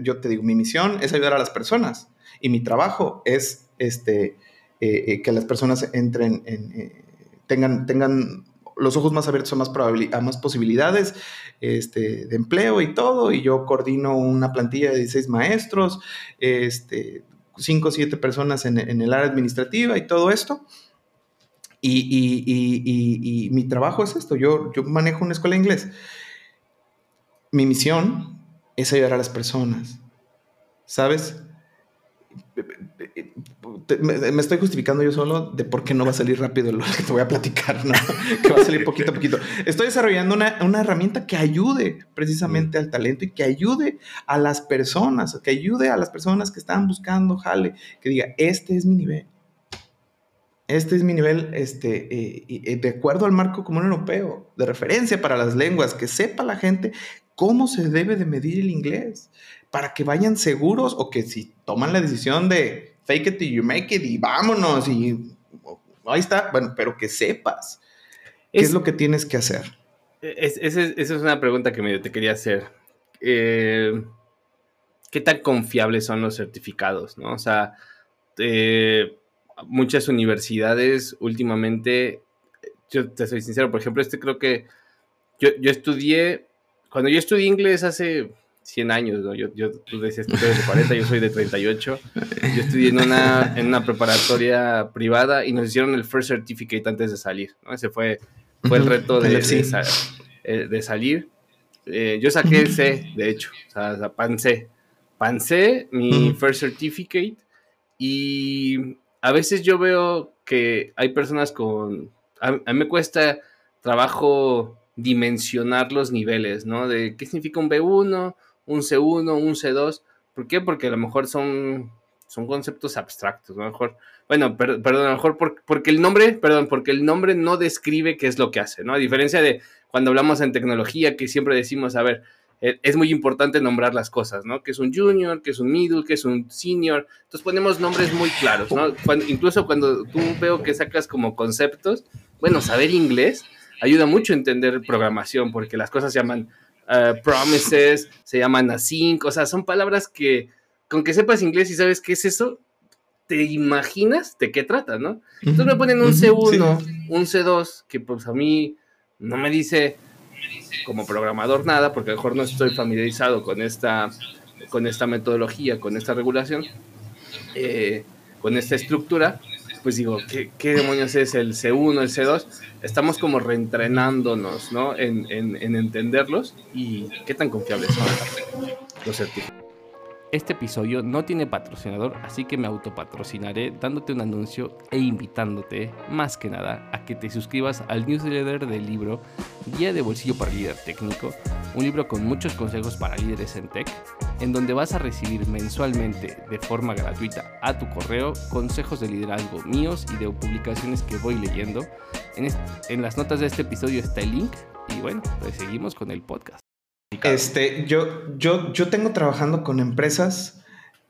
yo te digo, mi misión es ayudar a las personas y mi trabajo es este, eh, eh, que las personas entren, en, eh, tengan, tengan los ojos más abiertos a más, a más posibilidades este, de empleo y todo, y yo coordino una plantilla de 16 maestros, este, 5 o 7 personas en, el área administrativa y todo esto. Y, mi trabajo es esto, yo, yo manejo una escuela de inglés. Mi misión es ayudar a las personas, ¿sabes? Me, estoy justificando yo solo de por qué no va a salir rápido lo que te voy a platicar, ¿no? que va a salir poquito a poquito. Estoy desarrollando una, una, herramienta que ayude precisamente al talento y que ayude a las personas, que ayude a las personas que están buscando jale, que diga, este es mi nivel. Este es mi nivel, este, eh, eh, de acuerdo al marco común europeo, de referencia para las lenguas, que sepa la gente cómo se debe de medir el inglés, para que vayan seguros o que si toman la decisión de fake it till you make it y vámonos y ahí está, bueno, pero que sepas qué es, lo que tienes que hacer. esa es, una pregunta que medio te quería hacer. Eh, ¿Qué tan confiables son los certificados? ¿no? O sea, eh, muchas universidades últimamente, yo te soy sincero, por ejemplo, este creo que yo, yo estudié, cuando yo estudié inglés hace 100 años, ¿no? Yo, yo, tú decías que eres de 40, yo soy de 38. Yo estudié en una, en una preparatoria privada y nos hicieron el first certificate antes de salir, ¿no? Ese fue, fue el reto de, de, eh, de salir. Eh, yo saqué el C, de hecho, o sea, pancé. Pancé mi first certificate y a veces yo veo que hay personas con... A, a mí me cuesta trabajo dimensionar los niveles, ¿no? De qué significa un B1, un C1, un C2. ¿Por qué? Porque a lo mejor son, son conceptos abstractos, a lo mejor, bueno, perdón, a lo mejor porque el nombre, perdón, porque el nombre no describe qué es lo que hace, ¿no? A diferencia de cuando hablamos en tecnología, que siempre decimos, a ver, e, es muy importante nombrar las cosas, ¿no? Que es un junior, que es un middle, que es un senior. Entonces ponemos nombres muy claros, ¿no? incluso cuando tú veo que sacas como conceptos, bueno, saber inglés ayuda mucho a entender programación, porque las cosas se llaman eh, promises, se llaman async, o sea, son palabras que con que sepas inglés y sabes qué es eso, te imaginas de qué trata, ¿no? Entonces me ponen un C1, un C2, que pues a mí no me dice como programador nada, porque a lo mejor no estoy familiarizado con esta, con esta metodología, con esta regulación, eh, con esta estructura, pues digo, ¿qué, ¿qué, demonios es el C1, el C2? Estamos como reentrenándonos, ¿no? En, en, en entenderlos y qué tan confiables son los certificados. Este episodio no tiene patrocinador, así que me autopatrocinaré dándote un anuncio e invitándote, más que nada, a que te suscribas al newsletter del libro Guía de Bolsillo para Líder Técnico, un libro con muchos consejos para líderes en tech en donde vas a recibir mensualmente de forma gratuita a tu correo consejos de liderazgo míos y de publicaciones que voy leyendo. En, las notas de este episodio está el link y bueno, pues seguimos con el podcast. Este, yo, yo, yo tengo trabajando con empresas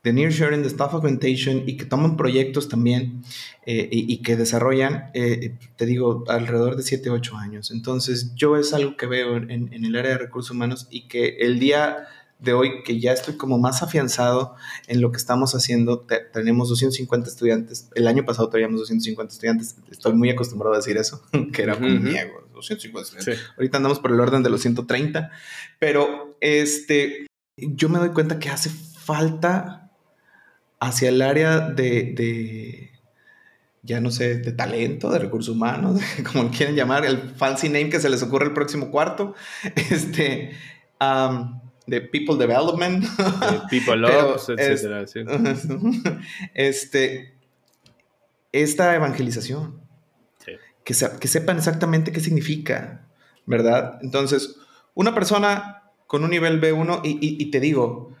de nearshoring, de staff augmentation y que toman proyectos también eh, y, que desarrollan, eh, te digo, alrededor de 7, 8 años. Entonces, yo es algo que veo en, en, el área de recursos humanos y que el día de hoy, que ya estoy como más afianzado en lo que estamos haciendo, tenemos 250 estudiantes. El año pasado teníamos 250 estudiantes. Estoy muy acostumbrado a decir eso, que era como niego. 250 Ahorita andamos por el orden de los 130. Pero este, yo me doy cuenta que hace falta hacia el área de, ya no sé, de talento, de recursos humanos, como quieren llamar, el fancy name que se les ocurre el próximo cuarto, este, de people development. people ops, etcétera. Este, esta evangelización. Que, que sepan exactamente qué significa, ¿verdad? Entonces, una persona con un nivel B1, y te digo,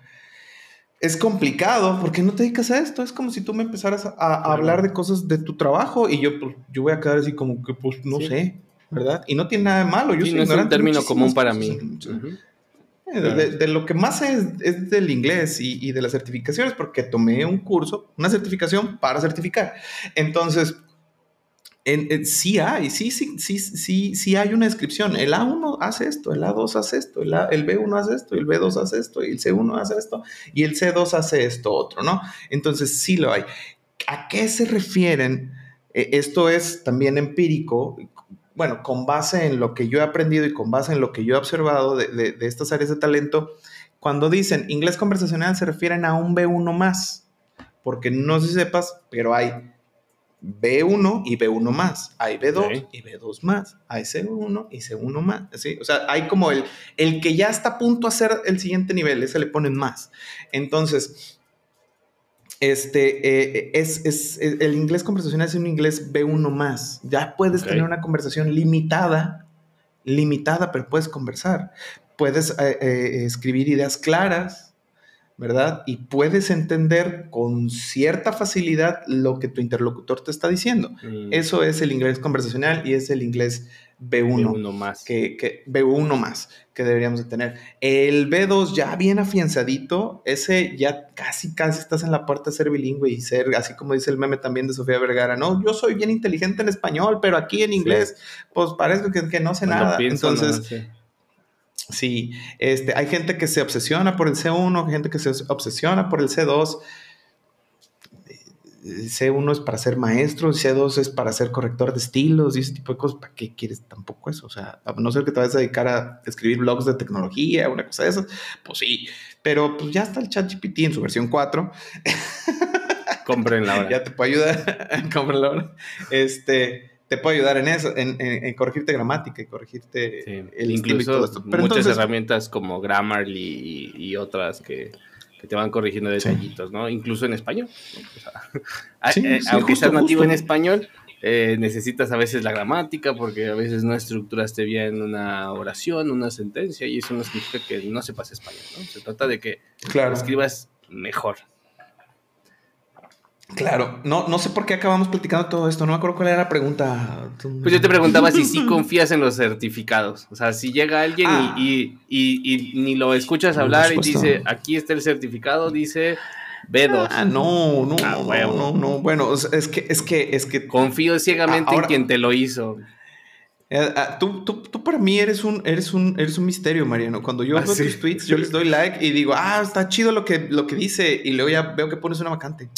es complicado porque no te dedicas a esto. Es como si tú me empezaras a, hablar de cosas de tu trabajo y yo, pues, yo voy a quedar así como que, pues, no sé, ¿verdad? Y no tiene nada de malo. Yo soy no es un término común para mí. Eh, de, lo que más es, es del inglés y, y, de las certificaciones, porque tomé un curso, una certificación para certificar. Entonces, sí hay, sí, sí, sí, sí, sí hay una descripción. El A1 hace esto, el A2 hace esto, el, el B1 hace esto, el B2 hace esto, el C1 hace esto, y el C2 hace esto otro, ¿no? Entonces sí lo hay. ¿A qué se refieren? E, esto es también empírico, bueno, con base en lo que yo he aprendido y con base en lo que yo he observado de, de, de estas áreas de talento, cuando dicen inglés conversacional se refieren a un B1 más, porque no sé si sepas, pero hay B1 y B1 más, hay B2 y B2 más, hay C1 y C1 más, ¿sí? O sea, hay como el, el que ya está a punto de hacer el siguiente nivel, ese le ponen más. Entonces, este, eh, es, es, el inglés conversacional es un inglés B1 más. Ya puedes tener una conversación limitada, limitada, pero puedes conversar. Puedes eh, eh, escribir ideas claras, ¿verdad? Y puedes entender con cierta facilidad lo que tu interlocutor te está diciendo. Mm. Eso es el inglés conversacional y es el inglés B1. B1 más. Que, B1 más que deberíamos de tener. El B2 ya bien afianzadito, ese ya casi, casi estás en la puerta de ser bilingüe y ser, así como dice el meme también de Sofía Vergara, no, yo soy bien inteligente en español, pero aquí en inglés, pues parece que, no sé nada. Entonces... Sí, este, hay gente que se obsesiona por el C1, gente que se obsesiona por el C2. C1 es para ser maestro, C2 es para ser corrector de estilos y ese tipo de cosas. ¿Para qué quieres tampoco eso? O sea, a no ser que te vayas a dedicar a escribir blogs de tecnología, una cosa de esas, pues sí. Pero pues ya está el ChatGPT en su versión 4. Compren la hora. ya te puede ayudar. Compren la hora. Este te puede ayudar en eso, en, corregirte gramática y corregirte el incluso muchas herramientas como Grammarly y, otras que, te van corrigiendo detallitos, ¿no? Incluso en español. Eh, aunque seas nativo en español, eh, necesitas a veces la gramática porque a veces no estructuraste bien una oración, una sentencia y eso no significa que no sepas español, ¿no? Se trata de que escribas mejor. Claro, no, no sé por qué acabamos platicando todo esto, no me acuerdo cuál era la pregunta. Pues yo te preguntaba si sí confías en los certificados. O sea, si llega alguien y, ah. ni lo escuchas hablar y dice, aquí está el certificado, dice B2. Ah, no, no, ah, bueno. no, no, Bueno, es que, es que, es que. Confío ciegamente en quien te lo hizo. Eh, tú, tú, tú, para mí eres un, eres un, eres un misterio, Mariano. Cuando yo veo tus tweets, yo les doy like y digo, ah, está chido lo que, lo que dice. Y luego ya veo que pones una vacante.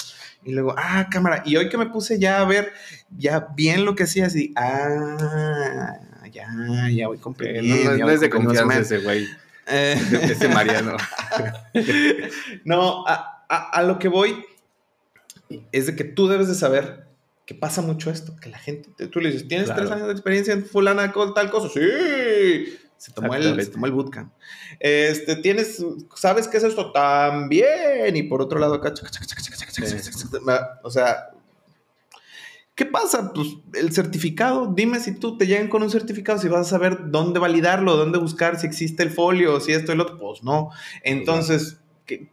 Y luego, ah, cámara. Y hoy que me puse ya a ver ya bien lo que hacía, así, ah, ya, ya voy comprendiendo. No, no, es de confianza ese güey. Eh. ese Mariano. no, a, a, a, lo que voy es de que tú debes de saber que pasa mucho esto, que la gente, tú le dices, ¿tienes tres años de experiencia en fulana tal cosa? Sí, se tomó, el, se tomó el bootcamp. Este, tienes, ¿sabes qué es esto? También. Y por otro lado, acá, o sea, ¿qué pasa? Pues el certificado, dime si tú te llegan con un certificado, si vas a saber dónde validarlo, dónde buscar, si existe el folio, si esto y lo otro, pues no. Entonces, que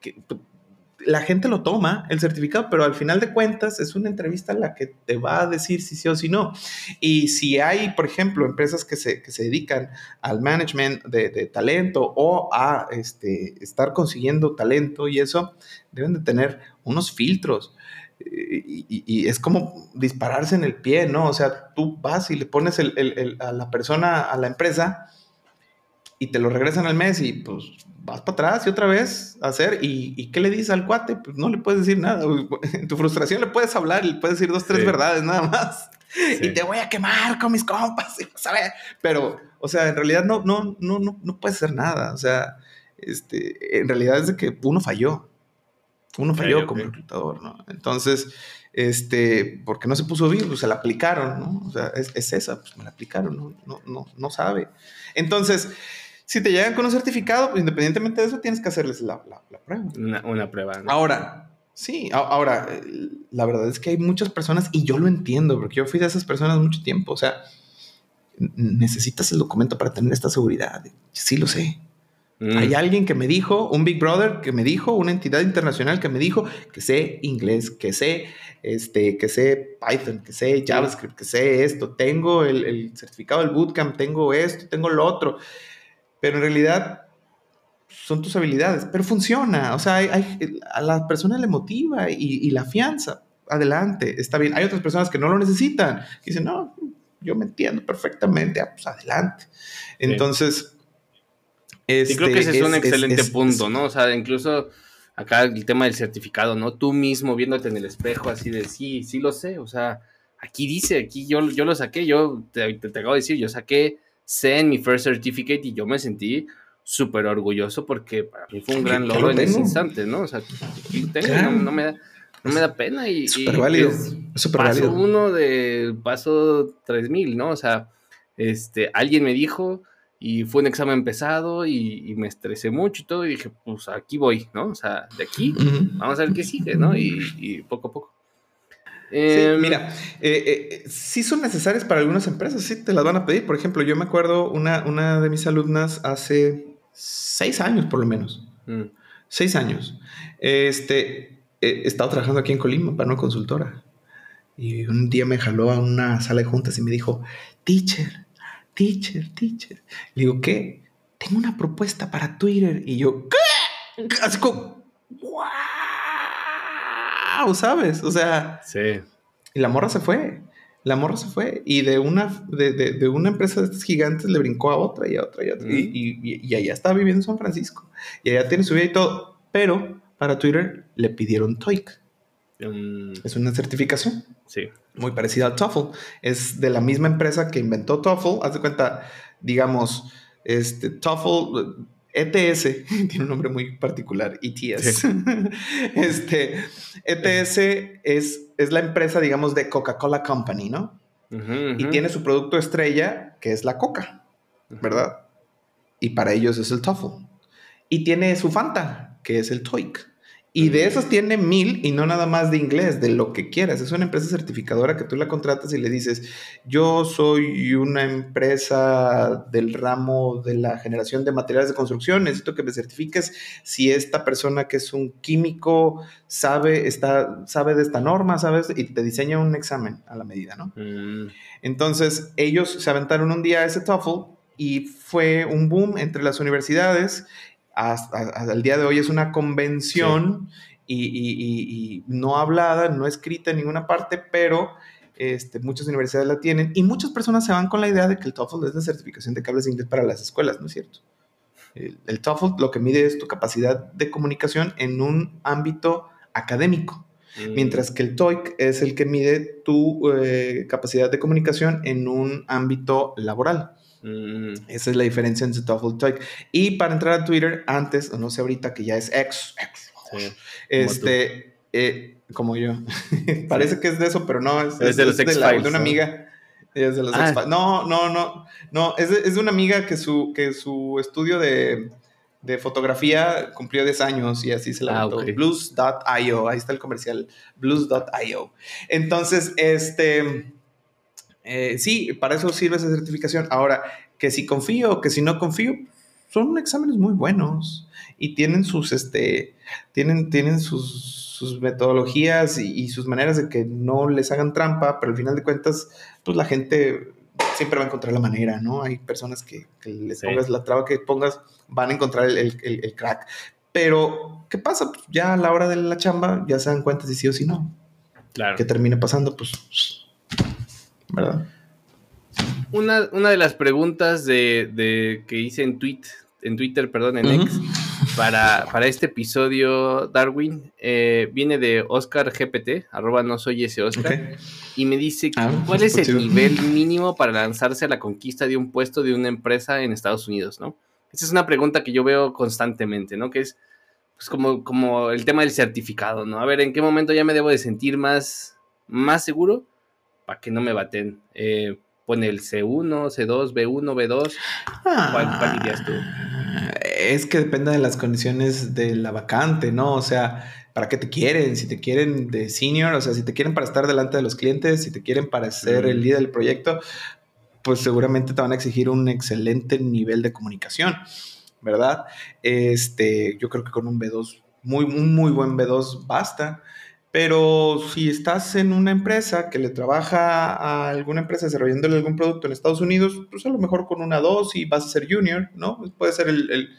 la gente lo toma, el certificado, pero al final de cuentas es una entrevista la que te va a decir si sí o si no. Y si hay, por ejemplo, empresas que se, que se dedican al management de, de, talento o a este, estar consiguiendo talento y eso, deben de tener unos filtros. Y, y, es como dispararse en el pie, ¿no? O sea, tú vas y le pones el, el, a la persona, a la empresa, y te lo regresan al mes y pues vas para atrás y otra vez a hacer. ¿Y, ¿Y, qué le dices al cuate? Pues no le puedes decir nada. En tu frustración le puedes hablar, le puedes decir dos, tres sí. verdades nada más. Sí. Y te voy a quemar con mis compas. ¿sabes? Pero, o sea, en realidad no, no, no, no, no puedes hacer nada. O sea, este, en realidad es de que uno falló. Uno falló okay, como okay. reclutador, ¿no? Entonces, este, porque no se puso vivo, pues se la aplicaron, ¿no? O sea, es, es esa, pues me la aplicaron, ¿no? No, no, no sabe. Entonces, si te llegan con un certificado, pues independientemente de eso, tienes que hacerles la, la, la prueba. Una, una prueba. ¿no? Ahora, sí, ahora, la verdad es que hay muchas personas, y yo lo entiendo, porque yo fui de esas personas mucho tiempo, o sea, necesitas el documento para tener esta seguridad. Sí lo sé. Mm. Hay alguien que me dijo, un Big Brother que me dijo, una entidad internacional que me dijo que sé inglés, que sé, este, que sé Python, que sé JavaScript, que sé esto, tengo el, el certificado del bootcamp, tengo esto, tengo lo otro pero en realidad son tus habilidades, pero funciona, o sea, hay, hay, a la persona le motiva y, y, la fianza, adelante, está bien. Hay otras personas que no lo necesitan, y dicen, no, yo me entiendo perfectamente, ah, pues adelante. Entonces, este, sí, creo que ese es, es un excelente es, punto, ¿no? O sea, incluso acá el tema del certificado, ¿no? Tú mismo viéndote en el espejo así de, sí, sí lo sé, o sea, aquí dice, aquí yo, yo lo saqué, yo te, te, te acabo de decir, yo saqué sé en mi first certificate y yo me sentí súper orgulloso porque para mí fue un gran logro en ese instante, ¿no? O sea, tengo, no, no, me da, no me da pena y, super válido. Paso uno de paso 3000, ¿no? O sea, este, alguien me dijo y fue un examen pesado y, y, me estresé mucho y todo y dije, pues aquí voy, ¿no? O sea, de aquí vamos a ver qué sigue, ¿no? Y, y poco a poco. Eh, sí, mira, eh, eh, sí son necesarias para algunas empresas, sí te las van a pedir. Por ejemplo, yo me acuerdo una, una de mis alumnas hace seis años, por lo menos. Mm. Seis años. Este, he estado trabajando aquí en Colima para una consultora. Y un día me jaló a una sala de juntas y me dijo, teacher, teacher, teacher. Le digo, ¿qué? Tengo una propuesta para Twitter. Y yo, ¿qué? Así como, ¡wow! ¿sabes? O sea. Sí. Y la morra se fue. La morra se fue. Y de una, de, de, de una empresa de estas gigantes le brincó a otra y a otra y a otra. Mm. Y, y, y, allá está viviendo en San Francisco. Y allá tiene su vida y todo. Pero para Twitter le pidieron TOEIC. Mm. Es una certificación. Sí. Muy parecida al TOEFL. Es de la misma empresa que inventó TOEFL. Haz de cuenta, digamos, este TOEFL ETS, tiene un nombre muy particular, ETS. Sí. este, ETS es, es la empresa, digamos, de Coca-Cola Company, ¿no? Uh -huh, uh -huh. Y tiene su producto estrella, que es la Coca, ¿verdad? Y para ellos es el TOEFL. Y tiene su Fanta, que es el TOEIC. Y de esos tiene mil y no nada más de inglés, de lo que quieras. Es una empresa certificadora que tú la contratas y le dices, yo soy una empresa del ramo de la generación de materiales de construcción, necesito que me certifiques si esta persona que es un químico sabe, está, sabe de esta norma, ¿sabes? Y te diseña un examen a la medida, ¿no? Mm. Entonces, ellos se aventaron un día ese TOEFL y fue un boom entre las universidades hasta, hasta, el día de hoy es una convención sí. y, y, y, y, no hablada, no escrita en ninguna parte, pero este, muchas universidades la tienen y muchas personas se van con la idea de que el TOEFL es la certificación de cables de inglés para las escuelas, ¿no es cierto? El, el TOEFL lo que mide es tu capacidad de comunicación en un ámbito académico. Mm. Mientras que el TOEIC es el que mide tu eh, capacidad de comunicación en un ámbito laboral. Mm. Esa es la diferencia entre TOEFL y para entrar a Twitter, antes, no sé ahorita que ya es ex, ex sí, este, eh, como yo. Parece que es de eso, pero no, es, es, es de, los de, la, de, una amiga. Es de los ah. No, no, no, no, es de, es de una amiga que su, que su estudio de, de fotografía cumplió 10 años y así se la ah, okay. Blues.io, ahí está el comercial, blues.io. Entonces, este, eh, sí, para eso sirve esa certificación. Ahora, que si confío o que si no confío, son exámenes muy buenos y tienen sus, este, tienen, tienen sus, metodologías y, sus maneras de que no les hagan trampa, pero al final de cuentas, pues la gente siempre va a encontrar la manera, ¿no? Hay personas que, les pongas la traba que pongas, van a encontrar el, crack. Pero, ¿qué pasa? Pues ya a la hora de la chamba ya se dan cuenta si sí o si no. Claro. ¿Qué termina pasando? Pues, ¿verdad? Una, una de las preguntas de, que hice en tweet, en Twitter, perdón, en X, para, para, este episodio, Darwin, eh, viene de Oscar GPT, arroba no soy ese Oscar, y me dice, ah, ¿cuál es el nivel mínimo para lanzarse a la conquista de un puesto de una empresa en Estados Unidos, no? Esa es una pregunta que yo veo constantemente, ¿no? Que es pues, como, como el tema del certificado, ¿no? A ver, ¿en qué momento ya me debo de sentir más, más seguro para que no me baten? Eh, pone el C1, C2, B1, B2. ¿Cuál, dirías tú? Es que depende de las condiciones de la vacante, ¿no? O sea, ¿para qué te quieren? Si te quieren de senior, o sea, si te quieren para estar delante de los clientes, si te quieren para ser el líder del proyecto, pues seguramente te van a exigir un excelente nivel de comunicación, ¿verdad? Este, yo creo que con un B2, muy, un muy buen B2 basta. Pero si estás en una empresa que le trabaja a alguna empresa desarrollándole algún producto en Estados Unidos, pues a lo mejor con una 2 y vas a ser junior, ¿no? Puede ser el,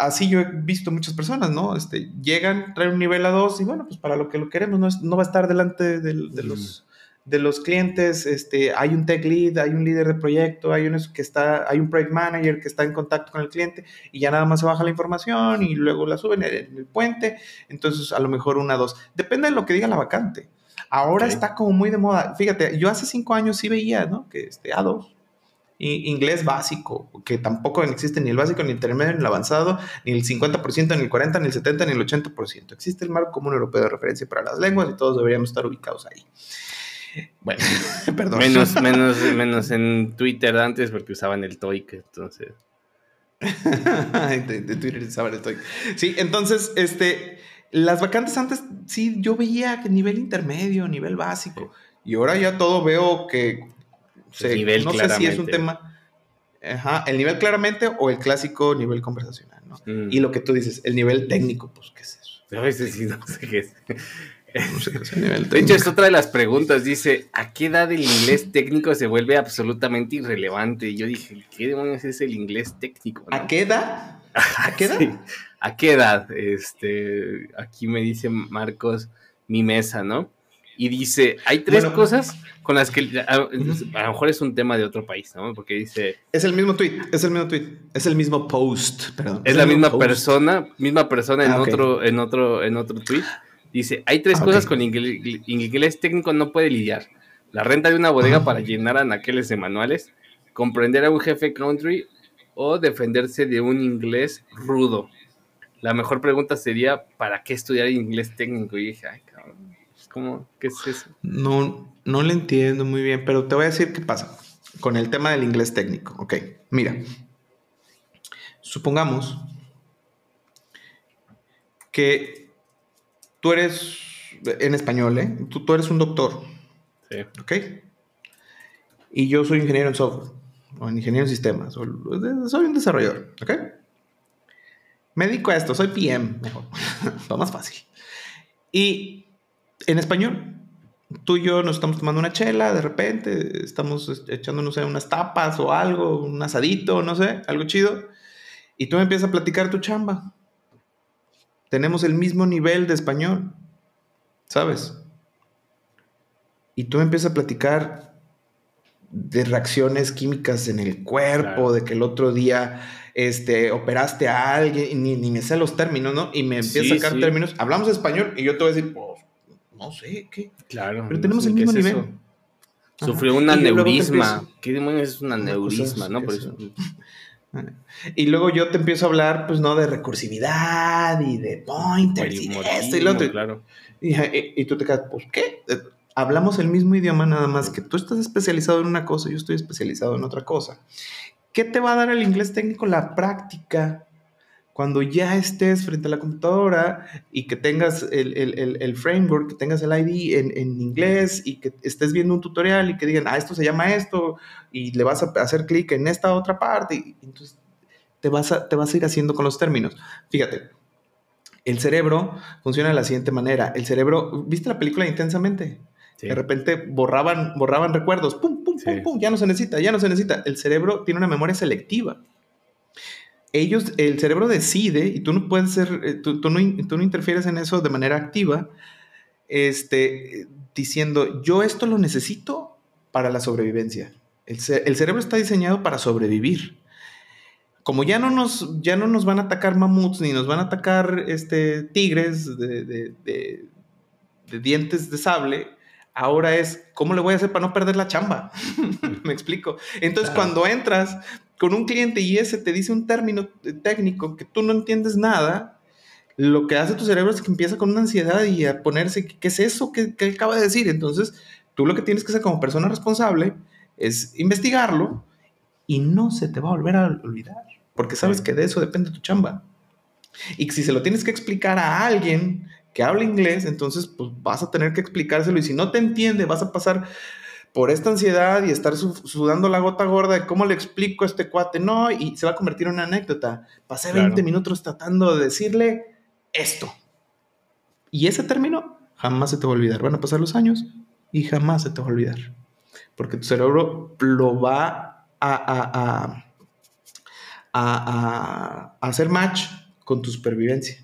Así yo he visto muchas personas, ¿no? Este, llegan, traen un nivel a 2 y bueno, pues para lo que lo queremos, no, no va a estar delante de, los de los clientes, este, hay un tech lead, hay un líder de proyecto, hay, que está, hay un project manager que está en contacto con el cliente y ya nada más se baja la información y luego la suben en el, puente, entonces a lo mejor una, dos, depende de lo que diga la vacante. Ahora está como muy de moda. Fíjate, yo hace cinco años sí veía, ¿no? Que este A2, inglés básico, que tampoco existe ni el básico, ni el intermedio, ni el avanzado, ni el 50%, ni el 40%, ni el 70%, ni el 80%. Existe el marco común europeo de referencia para las lenguas y todos deberíamos estar ubicados ahí. Bueno, perdón. Menos, menos, menos en Twitter antes porque usaban el TOEIC, entonces. de, Twitter usaban el TOEIC. Sí, entonces, este, las vacantes antes sí yo veía que nivel intermedio, nivel básico. Y ahora ya todo veo que nivel no sé si es un tema. Ajá, el nivel claramente o el clásico nivel conversacional, ¿no? Mm. Y lo que tú dices, el nivel técnico, pues, ¿qué es eso? A veces sí, no sé qué es. de hecho, es otra de las preguntas. Dice, ¿a qué edad el inglés técnico se vuelve absolutamente irrelevante? Y yo dije, ¿qué demonios es el inglés técnico? ¿A qué edad? ¿A qué edad? ¿A qué edad? Este, aquí me dice Marcos mi mesa, ¿no? Y dice, hay tres cosas con las que a, lo mejor es un tema de otro país, ¿no? Porque dice... Es el mismo tweet, es el mismo tweet, es el mismo post, perdón. Es, la misma persona, misma persona en, ah, otro, en, otro, en otro tweet. Dice, hay tres ah, cosas con inglés, inglés técnico no puede lidiar. La renta de una bodega para llenar anaqueles de manuales, comprender a un jefe country o defenderse de un inglés rudo. La mejor pregunta sería, ¿para qué estudiar inglés técnico? Y dije, ay, cabrón, ¿cómo? ¿Qué es eso? No, no le entiendo muy bien, pero te voy a decir qué pasa con el tema del inglés técnico. Ok, mira, supongamos que tú eres, en español, ¿eh? Tú, tú eres un doctor. Sí. ¿Ok? Y yo soy ingeniero en software, o ingeniero en sistemas, o, soy un desarrollador, ¿ok? Me dedico a esto, soy PM, mejor, lo más fácil. Y en español, tú y yo nos estamos tomando una chela, de repente estamos echándonos unas tapas o algo, un asadito, no sé, algo chido, y tú me empiezas a platicar tu chamba tenemos el mismo nivel de español, ¿sabes? Y tú empiezas a platicar de reacciones químicas en el cuerpo, de que el otro día este, operaste a alguien, ni, ni me sé los términos, ¿no? Y me empieza a sacar términos. Hablamos español y yo te voy a decir, pues, no sé, ¿qué? Claro. Pero tenemos el mismo nivel. Sufrió un aneurisma. ¿Qué demonios es un aneurisma, no? Por eso. Y luego yo te empiezo a hablar, pues, ¿no? De recursividad y de pointers y, esto y lo otro. Claro. Y, tú te quedas, pues, ¿qué? Eh, hablamos el mismo idioma, nada más que tú estás especializado en una cosa, yo estoy especializado en otra cosa. ¿Qué te va a dar el inglés técnico? La práctica cuando ya estés frente a la computadora y que tengas el, framework, que tengas el ID en, inglés y que estés viendo un tutorial y que digan, ah, esto se llama esto y le vas a hacer clic en esta otra parte, y entonces te vas, a, te vas a ir haciendo con los términos. Fíjate, el cerebro funciona de la siguiente manera. El cerebro, ¿viste la película intensamente? De repente borraban, borraban recuerdos, pum, pum, pum, pum, ya no se necesita, ya no se necesita. El cerebro tiene una memoria selectiva. Ellos, el cerebro decide, y tú no puedes ser, eh, tú, no, tú no interfieres en eso de manera activa, este, diciendo, yo esto lo necesito para la sobrevivencia. El, cerebro está diseñado para sobrevivir. Como ya no, nos, ya no nos van a atacar mamuts ni nos van a atacar este, tigres de, de dientes de sable, Ahora es, ¿cómo le voy a hacer para no perder la chamba? Me explico. Entonces, cuando entras con un cliente y ese te dice un término técnico que tú no entiendes nada, lo que hace tu cerebro es que empieza con una ansiedad y a ponerse, ¿qué es eso que, que acaba de decir? Entonces, tú lo que tienes que hacer como persona responsable es investigarlo y no se te va a volver a olvidar, porque sabes que de eso depende tu chamba. Y si se lo tienes que explicar a alguien que habla inglés, entonces pues vas a tener que explicárselo y si no te entiende vas a pasar por esta ansiedad y estar sudando la gota gorda de cómo le explico a este cuate, no, y se va a convertir en una anécdota. Pasé 20 minutos tratando de decirle esto. Y ese término jamás se te va a olvidar. Van a pasar los años y jamás se te va a olvidar. Porque tu cerebro lo va a, a, a, a hacer match con tu supervivencia.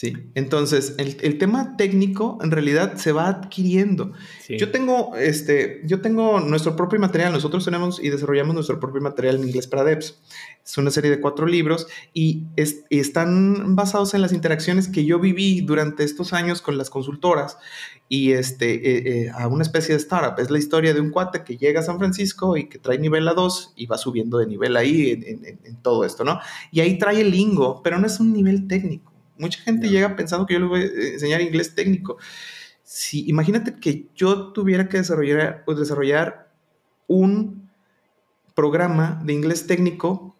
Sí, entonces el, tema técnico en realidad se va adquiriendo. Yo tengo, este, yo tengo nuestro propio material, nosotros tenemos y desarrollamos nuestro propio material en inglés para devs. Es una serie de cuatro libros y, están basados en las interacciones que yo viví durante estos años con las consultoras y este, eh, eh, a una especie de startup. Es la historia de un cuate que llega a San Francisco y que trae nivel A2 y va subiendo de nivel ahí en, en todo esto, ¿no? Y ahí trae el lingo, pero no es un nivel técnico Mucha gente llega pensando que yo le voy a enseñar inglés técnico. Si, imagínate que yo tuviera que desarrollar, desarrollar un programa de inglés técnico,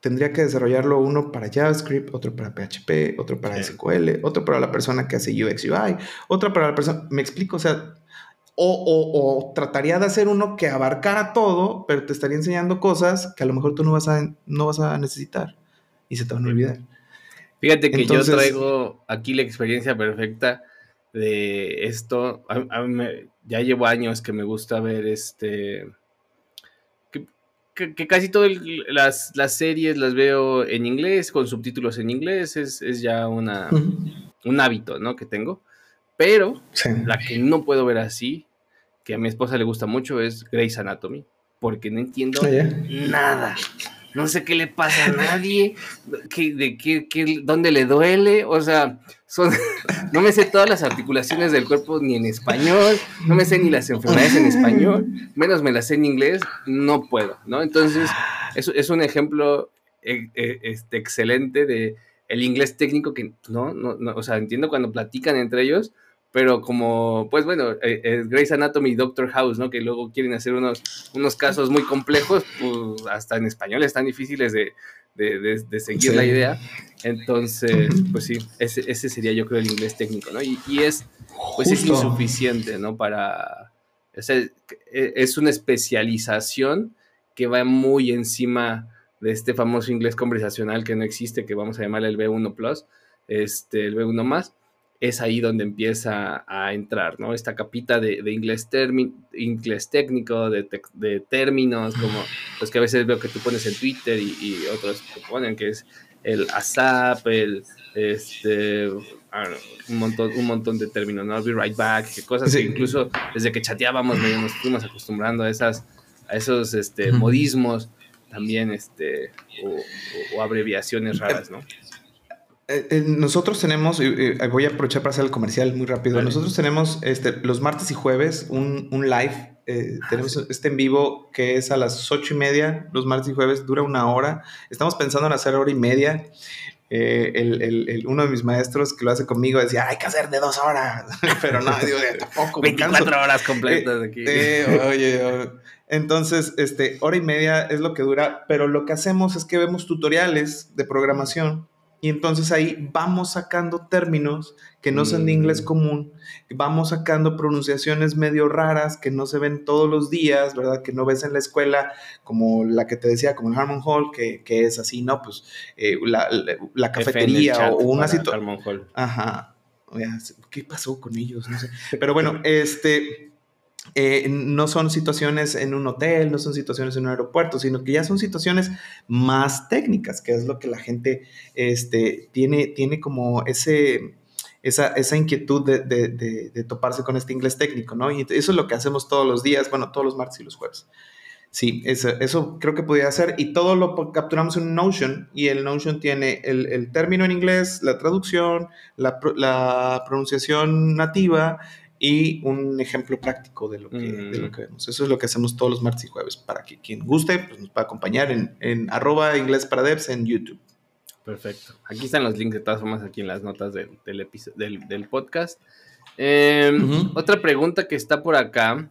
tendría que desarrollarlo uno para JavaScript, otro para PHP, otro para SQL, otro para la persona que hace UX UI, otro para la persona, me explico, o sea, o, trataría de hacer uno que abarcara todo, pero te estaría enseñando cosas que a lo mejor tú no vas a, no vas a necesitar y se te van a olvidar. Fíjate que yo traigo aquí la experiencia perfecta de esto. ya llevo años que me gusta ver este. Que, casi todas las, series las veo en inglés, con subtítulos en inglés. Es, ya una, un hábito, ¿no? Que tengo. Pero la que no puedo ver así, que a mi esposa le gusta mucho, es Grey's Anatomy. Porque no entiendo ah, nada no sé qué le pasa a nadie, qué, de qué, qué, dónde le duele, o sea, no me sé todas las articulaciones del cuerpo ni en español, no me sé ni las enfermedades en español, menos me las sé en inglés, no puedo, ¿no? Entonces, es, es un ejemplo eh, eh, este, excelente de el inglés técnico que, no, no, no, o sea, entiendo cuando platican entre ellos, pero como, pues bueno, eh, eh, Grey's Anatomy y Doctor House, ¿no? Que luego quieren hacer unos, unos casos muy complejos, pues hasta en español están difíciles de, seguir la idea. Entonces, pues sí, ese, sería yo creo el inglés técnico, ¿no? Y, es, pues es insuficiente, ¿no? Para, e, es una especialización que va muy encima de este famoso inglés conversacional que no existe, que vamos a llamarle el B1 Plus, este, el B1 más es ahí donde empieza a entrar, ¿no? Esta capita de, inglés, inglés técnico, de, términos, como los que a veces veo que tú pones en Twitter y, otros que ponen, que es el ASAP, el, este, un, montón, un montón de términos, ¿no? I'll be right back, que cosas que incluso desde que chateábamos medio nos fuimos acostumbrando a, esas, a esos este, modismos también, este, o abreviaciones raras, ¿no? Eh, eh, nosotros tenemos, voy a aprovechar para hacer el comercial muy rápido. Nosotros tenemos este, los martes y jueves un, un live. Eh, ah, tenemos este en vivo que es a las ocho y media, los martes y jueves, dura una hora. Estamos pensando en hacer hora y media. el, el, uno de mis maestros que lo hace conmigo decía, hay que hacer de dos horas, pero no, digo, tampoco. 24 horas completas aquí. oye, entonces, este, hora y media es lo que dura, pero lo que hacemos es que vemos tutoriales de programación y entonces ahí vamos sacando términos que no son de inglés Mm. común, vamos sacando pronunciaciones medio raras que no se ven todos los días, ¿verdad? Que no ves en la escuela, como la que te decía, como el Harmon Hall, que, que es así, ¿no? Pues eh, la, la- cafetería o, una situación. Harmon Hall. Ajá. ¿Qué pasó con ellos? No sé. Pero bueno, este. Eh, no son situaciones en un hotel, no son situaciones en un aeropuerto, sino que ya son situaciones más técnicas, que es lo que la gente este, tiene, tiene como ese, esa, esa inquietud de, de- de- de toparse con este inglés técnico, ¿no? Y eso es lo que hacemos todos los días, bueno, todos los martes y los jueves. Sí, eso, eso creo que podría hacer. Y todo lo capturamos en Notion. Y el Notion tiene el, el término en inglés, la traducción, la, la pronunciación nativa y un ejemplo práctico de lo, que, Mm. de lo que vemos. Eso es lo que hacemos todos los martes y jueves. Para que quien guste, pues nos pueda acompañar en, en arroba inglés para devs en YouTube. Perfecto. Aquí están los links de todas formas aquí en las notas del, del, del, del podcast. Eh, Ujú. Otra pregunta que está por acá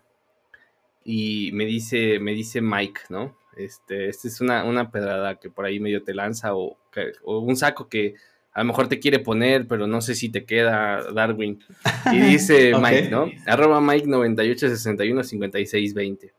y me dice, me dice Mike, ¿no? Este, esta es una, una pedrada que por ahí medio te lanza o, que- o un saco que a lo mejor te quiere poner, pero no sé si te queda Darwin. Y dice. Mike, ¿no? Arroba Mike 9861 5620.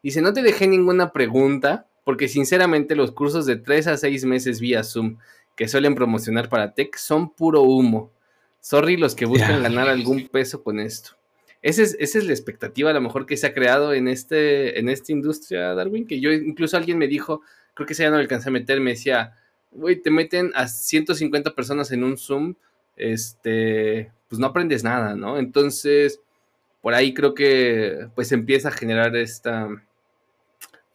Dice, no te dejé ninguna pregunta porque sinceramente los cursos de 3 a 6 meses vía Zoom que suelen promocionar para tech son puro humo. Sorry los que buscan ganar algún peso con esto. Esa es, esa es la expectativa a lo mejor que se ha creado en, este, en esta industria, Darwin, que yo incluso alguien me dijo, creo que se ya no alcancé a meter, me decía, güey, te meten a 150 personas en un Zoom, este, pues no aprendes nada, ¿no? Entonces, por ahí creo que pues empieza a generar esta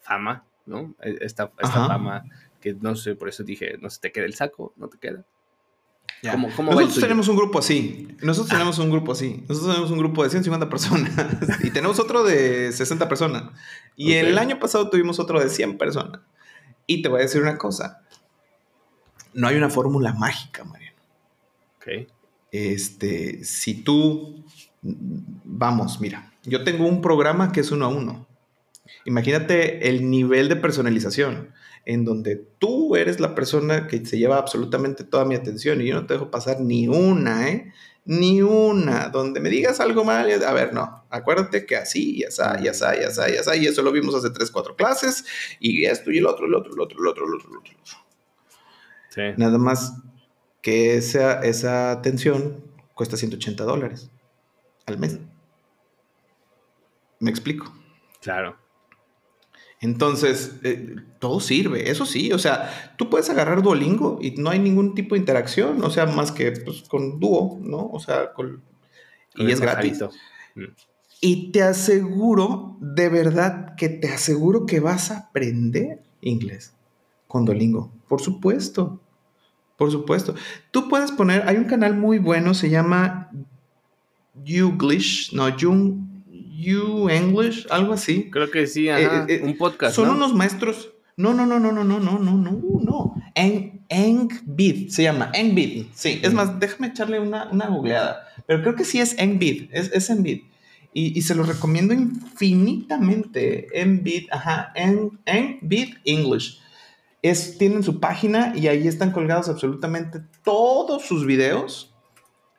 fama, ¿no? E- Esta, esta fama que no sé, por eso dije, no se te queda el saco, no te queda. Ya. ¿Cómo- cómo Nosotros tenemos un grupo así. Nosotros tenemos un grupo así. Nosotros tenemos un grupo de 150 personas y tenemos otro de 60 personas. Y Ok. el año pasado tuvimos otro de 100 personas. Y te voy a decir una cosa. No hay una fórmula mágica, Mariano. Ok. Este, si tú, vamos, mira, yo tengo un programa que es uno a uno. Imagínate el nivel de personalización en donde tú eres la persona que se lleva absolutamente toda mi atención y yo no te dejo pasar ni una, ¿eh? Ni una. Donde me digas algo mal, y- a ver, no. Acuérdate que así, y así, y así, y así, y así, y eso lo vimos hace tres, cuatro clases, y esto y el otro, el otro, el otro, el otro, el otro, el otro. Sí. Nada más que esa, esa atención cuesta 180 dólares al mes. Me explico. Claro. Entonces, eh, todo sirve, eso sí, o sea, tú puedes agarrar Duolingo y no hay ningún tipo de interacción, o sea, más que pues, con Duo, ¿no? O sea, con... Con y es gratis. Mm. Y te aseguro, de verdad, que te aseguro que vas a aprender inglés con Duolingo. Por supuesto. Por supuesto. Tú puedes poner, hay un canal muy bueno, se llama Youglish, no, You, you English, algo así. Creo que sí, ajá, Eh, eh, un podcast. Son ¿no? unos maestros. No, no, no, no, no, no, no, no, no, no. En, Engbid se llama. Engbid. Sí, es más, déjame echarle una, una googleada. Pero creo que sí es Engbid. Es, es Engbid. Y, y se lo recomiendo infinitamente. Engbid, ajá. En, Engbid English. Es, tienen su página y ahí están colgados absolutamente todos sus videos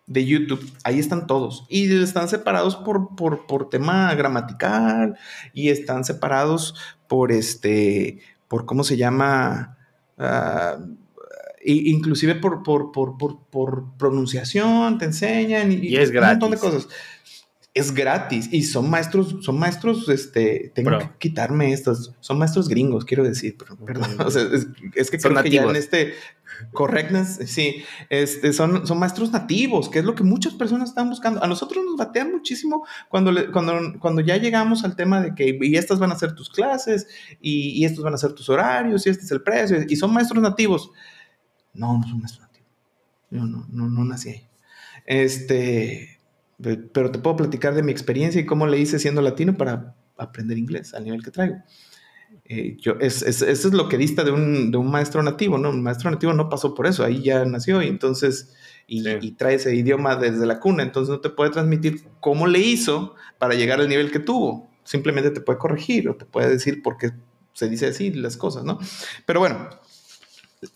de YouTube. Ahí están todos. Y están separados por, por, por tema gramatical y están separados por este, por cómo se llama, i- inclusive por, por, por, por, pronunciación, te enseñan y, Y es un montón de cosas. Es gratis y son maestros, son maestros, este, tengo que quitarme estos, son maestros gringos, quiero decir, pero, perdón, o sea, es, es que Son creo que ya en nativos. este correctness, sí, este, son, son maestros nativos, que es lo que muchas personas están buscando. A nosotros nos batean muchísimo cuando, le- cuando, cuando ya llegamos al tema de que y estas van a ser tus clases y, y estos van a ser tus horarios y este es el precio y son maestros nativos. No, no son maestros nativos. Yo no, no, no nací ahí. Este, pero te puedo platicar de mi experiencia y cómo le hice siendo latino para aprender inglés al nivel que traigo. Eh, yo, es, es- eso es lo que dista de un, de un maestro nativo, ¿no? Un maestro nativo no pasó por eso, ahí ya nació y entonces, y, Sí. y trae ese idioma desde la cuna, entonces no te puede transmitir cómo le hizo para llegar al nivel que tuvo. Simplemente te puede corregir o te puede decir por qué se dice así las cosas, ¿no? Pero bueno,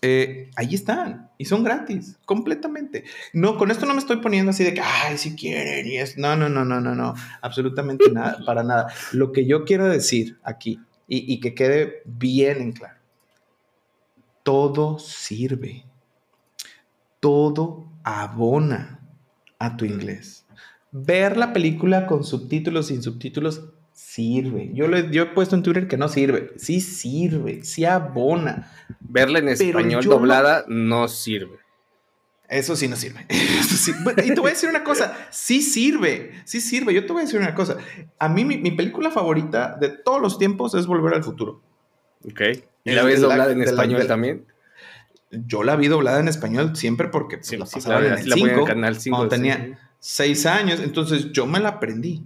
eh, ahí están y son gratis, completamente. No, con esto no me estoy poniendo así de que, ay, si quieren y es. No, no, no, no, no, no, absolutamente nada, para nada. Lo que yo quiero decir aquí y, y que quede bien en claro, todo sirve, todo abona a tu inglés. Ver la película con subtítulos, sin subtítulos, sirve. Yo, le, yo he puesto en Twitter que no sirve. Sí sirve, sí abona. Verla en español doblada no... sirve. Eso sí no sirve. Y te voy a decir una cosa, sí sirve, sí sirve. Yo te voy a decir una cosa. A mí mi, película favorita de todos los tiempos es Volver al Futuro. Ok. ¿Y la ves doblada en español también? Yo la vi doblada en español siempre porque pues, la pasaba en el 5, canal 5 cuando tenía seis años. Entonces yo me la aprendí.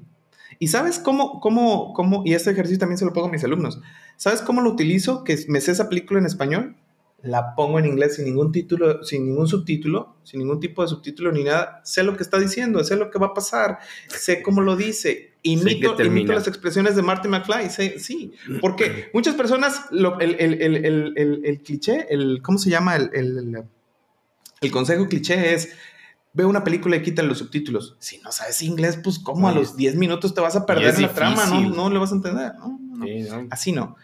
¿Y sabes cómo, cómo, cómo, y este ejercicio también se lo pongo a mis alumnos, ¿sabes cómo lo utilizo? Que me sé esa película en español, la pongo en inglés sin ningún título, sin ningún subtítulo, sin ningún tipo de subtítulo ni nada, sé lo que está diciendo, sé lo que va a pasar, sé cómo lo dice, imito, imito las expresiones de Marty McFly, sé, sí, porque muchas personas, el, el, el, el, cliché, el, ¿cómo se llama? El, el consejo cliché es, ve una película y quita los subtítulos. Si no sabes inglés, pues como a los 10 minutos te vas a perder la trama, ¿no? No le vas a entender, ¿no? Así no.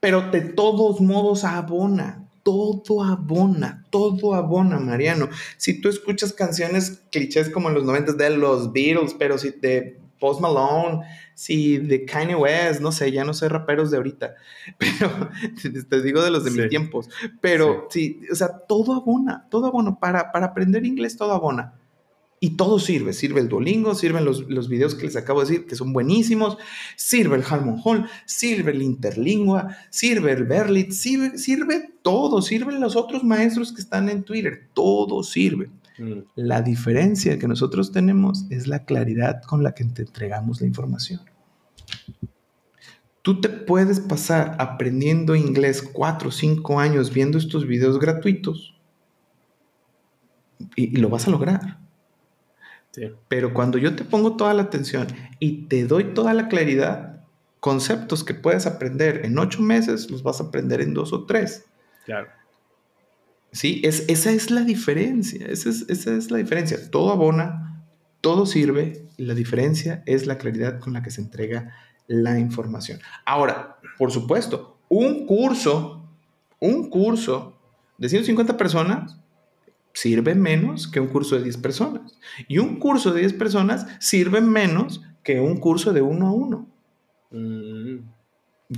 Pero de todos modos abona, todo abona, todo abona, Mariano. Si tú escuchas canciones clichés como en los 90 de los Beatles, pero si de Post Malone, si de Kanye West, no sé, ya no sé raperos de ahorita, pero te digo de los de mis tiempos, pero sí. o sea, todo abona, todo abona, para, para aprender inglés todo abona. Y todo sirve, sirve el Duolingo, sirven los, los videos que les acabo de decir, que son buenísimos, sirve el Harmon Hall, sirve el Interlingua, sirve el Berlit, sirve, sirve todo, sirven los otros maestros que están en Twitter, todo sirve. Mm. La diferencia que nosotros tenemos es la claridad con la que te entregamos la información. Tú te puedes pasar aprendiendo inglés cuatro o cinco años viendo estos videos gratuitos y, lo vas a lograr. Pero cuando yo te pongo toda la atención y te doy toda la claridad, conceptos que puedes aprender en ocho meses, los vas a aprender en dos o tres. Claro. Sí, es, esa es la diferencia, esa es, la diferencia. Todo abona, todo sirve, y la diferencia es la claridad con la que se entrega la información. Ahora, por supuesto, un curso, un curso de 150 personas sirve menos que un curso de 10 personas. Y un curso de 10 personas sirve menos que un curso de uno a uno. Mm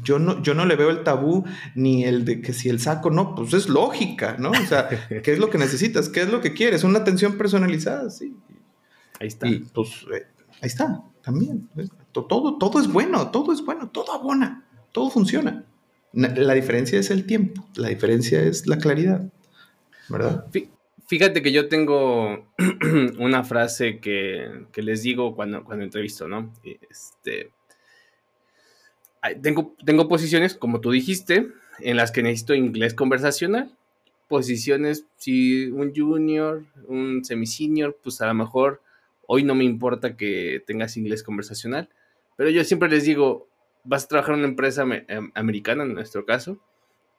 yo no, yo no le veo el tabú ni el de que si el saco, no, pues es lógica, ¿no? O sea, ¿qué es lo que necesitas? ¿Qué es lo que quieres? Una atención personalizada, sí. Ahí está. Y pues eh, ahí está, también. Todo, todo es bueno, todo es bueno, todo abona, todo funciona. La diferencia es el tiempo, la diferencia es la claridad, ¿verdad? Fíjate que yo tengo una frase que, que les digo cuando, cuando entrevisto, ¿no? Este, tengo, tengo posiciones, como tú dijiste, en las que necesito inglés conversacional. Posiciones, si un junior, un semi-senior, pues a lo mejor hoy no me importa que tengas inglés conversacional. Pero yo siempre les digo, vas a trabajar en una empresa em, americana, en nuestro caso,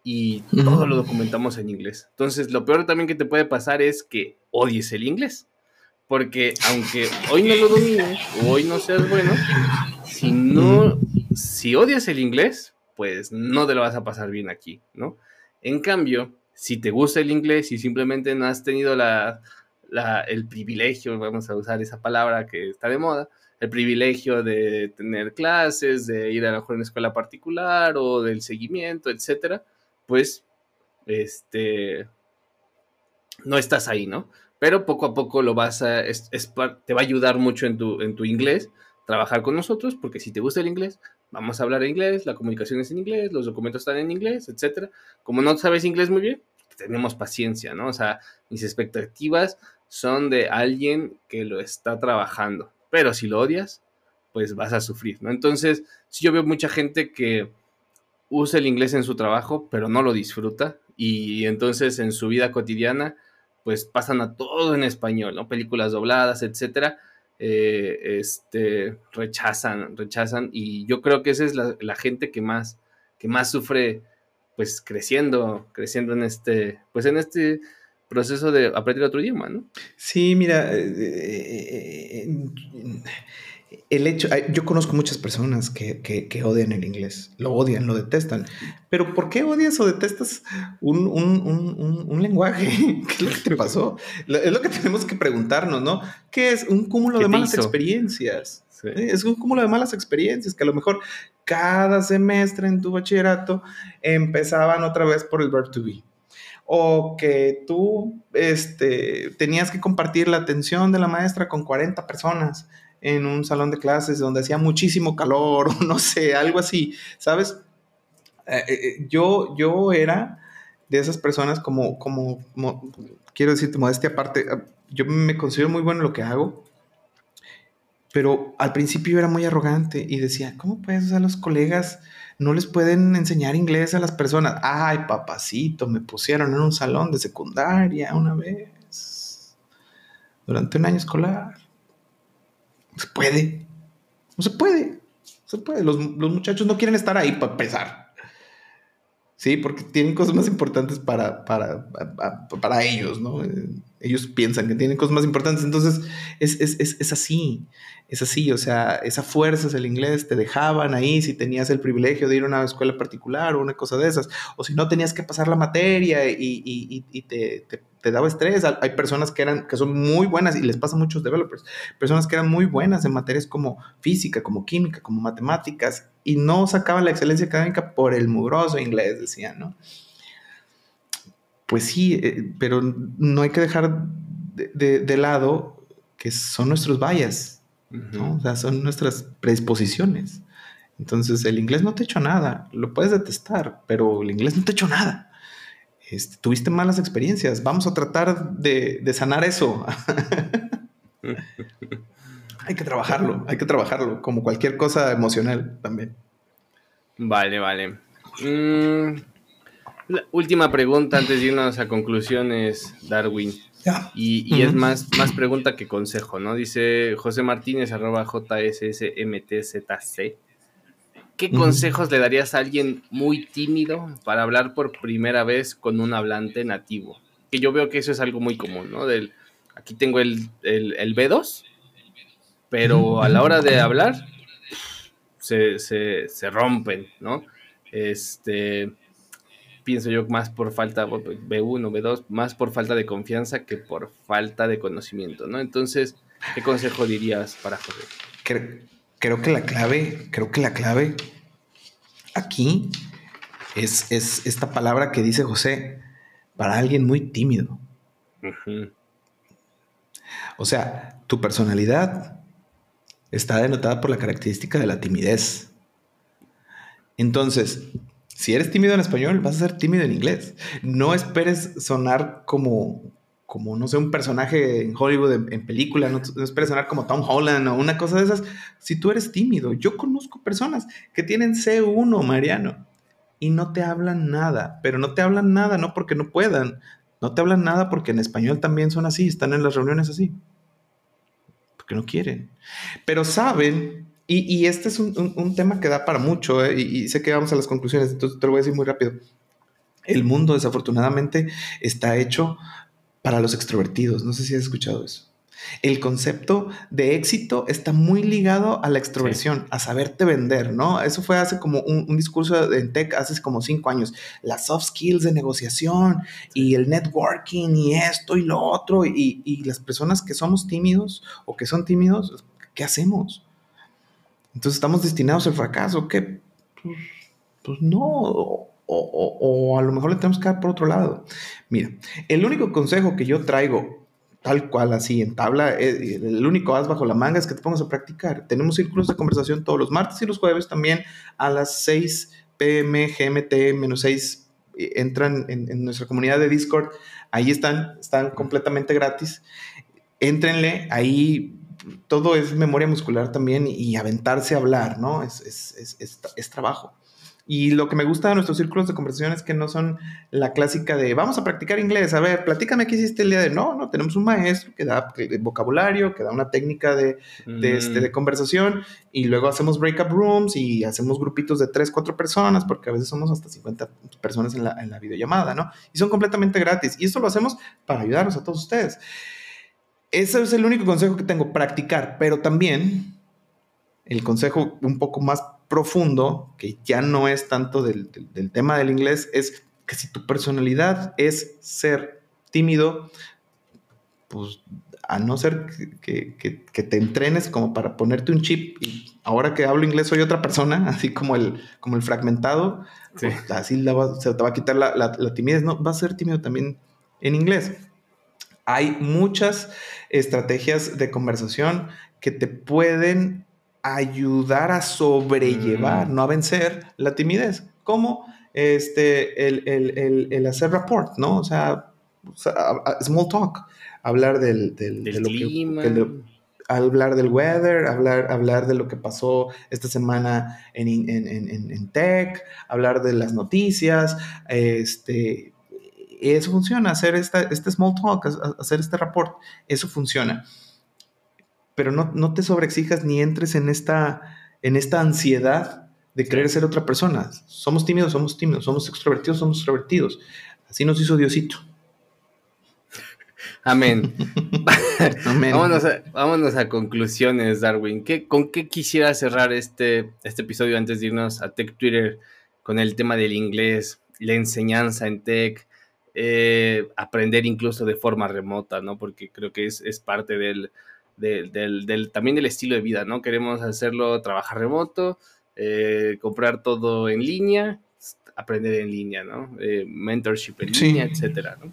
y todo lo documentamos en inglés. Entonces, lo peor también que te puede pasar es que odies el inglés. Porque aunque hoy no lo domines o hoy no seas bueno, si no, si odias el inglés, pues no te lo vas a pasar bien aquí, ¿no? En cambio, si te gusta el inglés y simplemente no has tenido la, el privilegio, vamos a usar esa palabra que está de moda, el privilegio de tener clases, de ir a lo mejor en una escuela particular o del seguimiento, etcétera, pues este no estás ahí, ¿no? Pero poco a poco lo vas a, te va a ayudar mucho en tu, en tu inglés trabajar con nosotros, porque si te gusta el inglés, vamos a hablar inglés, la comunicación es en inglés, los documentos están en inglés, etcétera. Como no sabes inglés muy bien, tenemos paciencia, ¿no? O sea, mis expectativas son de alguien que lo está trabajando, pero si lo odias, pues vas a sufrir, ¿no? Entonces, si yo veo mucha gente que usa el inglés en su trabajo, pero no lo disfruta, y entonces en su vida cotidiana, pues pasan a todo en español, ¿no? Películas dobladas, etcétera eh, este, rechazan, rechazan y yo creo que esa es la, gente que más, que más sufre pues creciendo, creciendo en este, pues en este proceso de aprender otro idioma, ¿no? Sí, mira, eh, eh, el hecho, yo conozco muchas personas que, que, odian el inglés, lo odian, lo detestan, pero ¿por qué odias o detestas un, un, un, un lenguaje? ¿Qué es lo que te pasó? Es lo que tenemos que preguntarnos, ¿no? ¿Qué es un cúmulo de malas experiencias? Es un cúmulo de malas experiencias que a lo mejor cada semestre en tu bachillerato empezaban otra vez por el verb to be. O que tú este, tenías que compartir la atención de la maestra con 40 personas en un salón de clases donde hacía muchísimo calor o no sé, algo así, ¿sabes? Eh, eh, eh, yo, yo era de esas personas como, como, como, quiero decirte, modestia aparte, yo me considero muy bueno en lo que hago, pero al principio era muy arrogante y decía, ¿cómo puedes? O los colegas no les pueden enseñar inglés a las personas. Ay, papacito, me pusieron en un salón de secundaria una vez durante un año escolar. Se puede. No se puede. se puede. Los, los muchachos no quieren estar ahí para empezar. Sí, porque tienen cosas más importantes para, para, para, ellos, ¿no? Ellos piensan que tienen cosas más importantes. Entonces, es, es, es, es así es así, o sea, esa fuerza es el inglés, te dejaban ahí si tenías el privilegio de ir a una escuela particular o una cosa de esas, o si no tenías que pasar la materia y, te, daba estrés. Hay personas que, eran, que son muy buenas y les pasa a muchos developers, personas que eran muy buenas en materias como física, como química, como matemáticas y no sacaban la excelencia académica por el mugroso inglés, decían, ¿no? Pues sí, eh, pero no hay que dejar de, de lado que son nuestros vallas o sea, son nuestras predisposiciones. Entonces, el inglés no te ha hecho nada. Lo puedes detestar, pero el inglés no te ha hecho nada. Este, tuviste malas experiencias. Vamos a tratar de, sanar eso. hay que trabajarlo, hay que trabajarlo, como cualquier cosa emocional también. Vale, vale. Mm, última pregunta antes de irnos a conclusiones, Darwin. Y, es más, más pregunta que consejo, ¿no? Dice José Martínez, arroba JSSMTZC. ¿Qué consejos le darías a alguien muy tímido para hablar por primera vez con un hablante nativo? Que yo veo que eso es algo muy común, ¿no? Del, aquí tengo el, el, B2, pero a la hora de hablar se, se, se rompen, ¿no? Este, pienso yo, más por falta, B1, B2, más por falta de confianza que por falta de conocimiento, ¿no? Entonces, ¿qué consejo dirías para José? Creo, que la clave, creo que la clave aquí es, esta palabra que dice José para alguien muy tímido. O sea, tu personalidad está denotada por la característica de la timidez. Entonces, si eres tímido en español, vas a ser tímido en inglés. No esperes sonar como, como no sé, un personaje en Hollywood, en, película, no, esperes sonar como Tom Holland o una cosa de esas. Si tú eres tímido, yo conozco personas que tienen C1, Mariano, y no te hablan nada, pero no te hablan nada no porque no puedan, no te hablan nada porque en español también son así, están en las reuniones así, porque no quieren, pero saben y, este es un, tema que da para mucho, ¿eh? y, sé que vamos a las conclusiones, entonces te lo voy a decir muy rápido. El mundo, desafortunadamente, está hecho para los extrovertidos. No sé si has escuchado eso. El concepto de éxito está muy ligado a la extroversión, a saberte vender, ¿no? Eso fue hace como un, discurso en tech, hace como cinco años. Las soft skills de negociación y el networking y esto y lo otro. Y, y las personas que somos tímidos o que son tímidos, ¿qué hacemos? Entonces estamos destinados al fracaso, que pues, pues, no, o, a lo mejor le tenemos que dar por otro lado. Mira, el único consejo que yo traigo, tal cual así en tabla, eh, el único as bajo la manga es que te pongas a practicar. Tenemos círculos de conversación todos los martes y los jueves también a las 6 pm GMT menos 6 eh, entran en, nuestra comunidad de Discord. Ahí están, están completamente gratis. Éntrenle, ahí todo es memoria muscular también y aventarse a hablar, ¿no? Es, es, trabajo. Y lo que me gusta de nuestros círculos de conversación es que no son la clásica de vamos a practicar inglés. A ver, platícame qué hiciste el día de. No, no, tenemos un maestro que da vocabulario, que da una técnica de, este, de conversación y luego hacemos breakup rooms y hacemos grupitos de 3, 4 personas, porque a veces somos hasta 50 personas en la, en la videollamada, ¿no? Y son completamente gratis. Y esto lo hacemos para ayudarnos a todos ustedes. Ese es el único consejo que tengo, practicar, pero también el consejo un poco más profundo, que ya no es tanto del, tema del inglés, es que si tu personalidad es ser tímido, pues a no ser que, te entrenes como para ponerte un chip y ahora que hablo inglés soy otra persona, así como el, como el fragmentado, pues así se te va a quitar la, la timidez, ¿no? Va a ser tímido también en inglés. Hay muchas estrategias de conversación que te pueden ayudar a sobrellevar, mm. no a vencer la timidez, como este, el, hacer rapport, ¿no? O sea, small talk, hablar del, del, clima. hablar del weather, hablar, hablar de lo que pasó esta semana en, en, tech, hablar de las noticias, este, eso funciona, hacer esta, este small talk, hacer este rapport, eso funciona pero no, no te sobreexijas ni entres en esta, en esta ansiedad de querer ser otra persona. Somos tímidos, somos tímidos, somos extrovertidos, somos extrovertidos. Así nos hizo Diosito. Amén. vámonos, a, conclusiones, Darwin. ¿Qué, ¿Con qué quisiera cerrar este, este episodio antes de irnos a Tech Twitter con el tema del inglés, la enseñanza en tech, eh, aprender incluso de forma remota, ¿no? Porque creo que es, es parte del, del, también del estilo de vida, ¿no? Queremos hacerlo, trabajar remoto, eh, comprar todo en línea, aprender en línea, ¿no? Eh, mentorship en línea, etcétera, ¿no?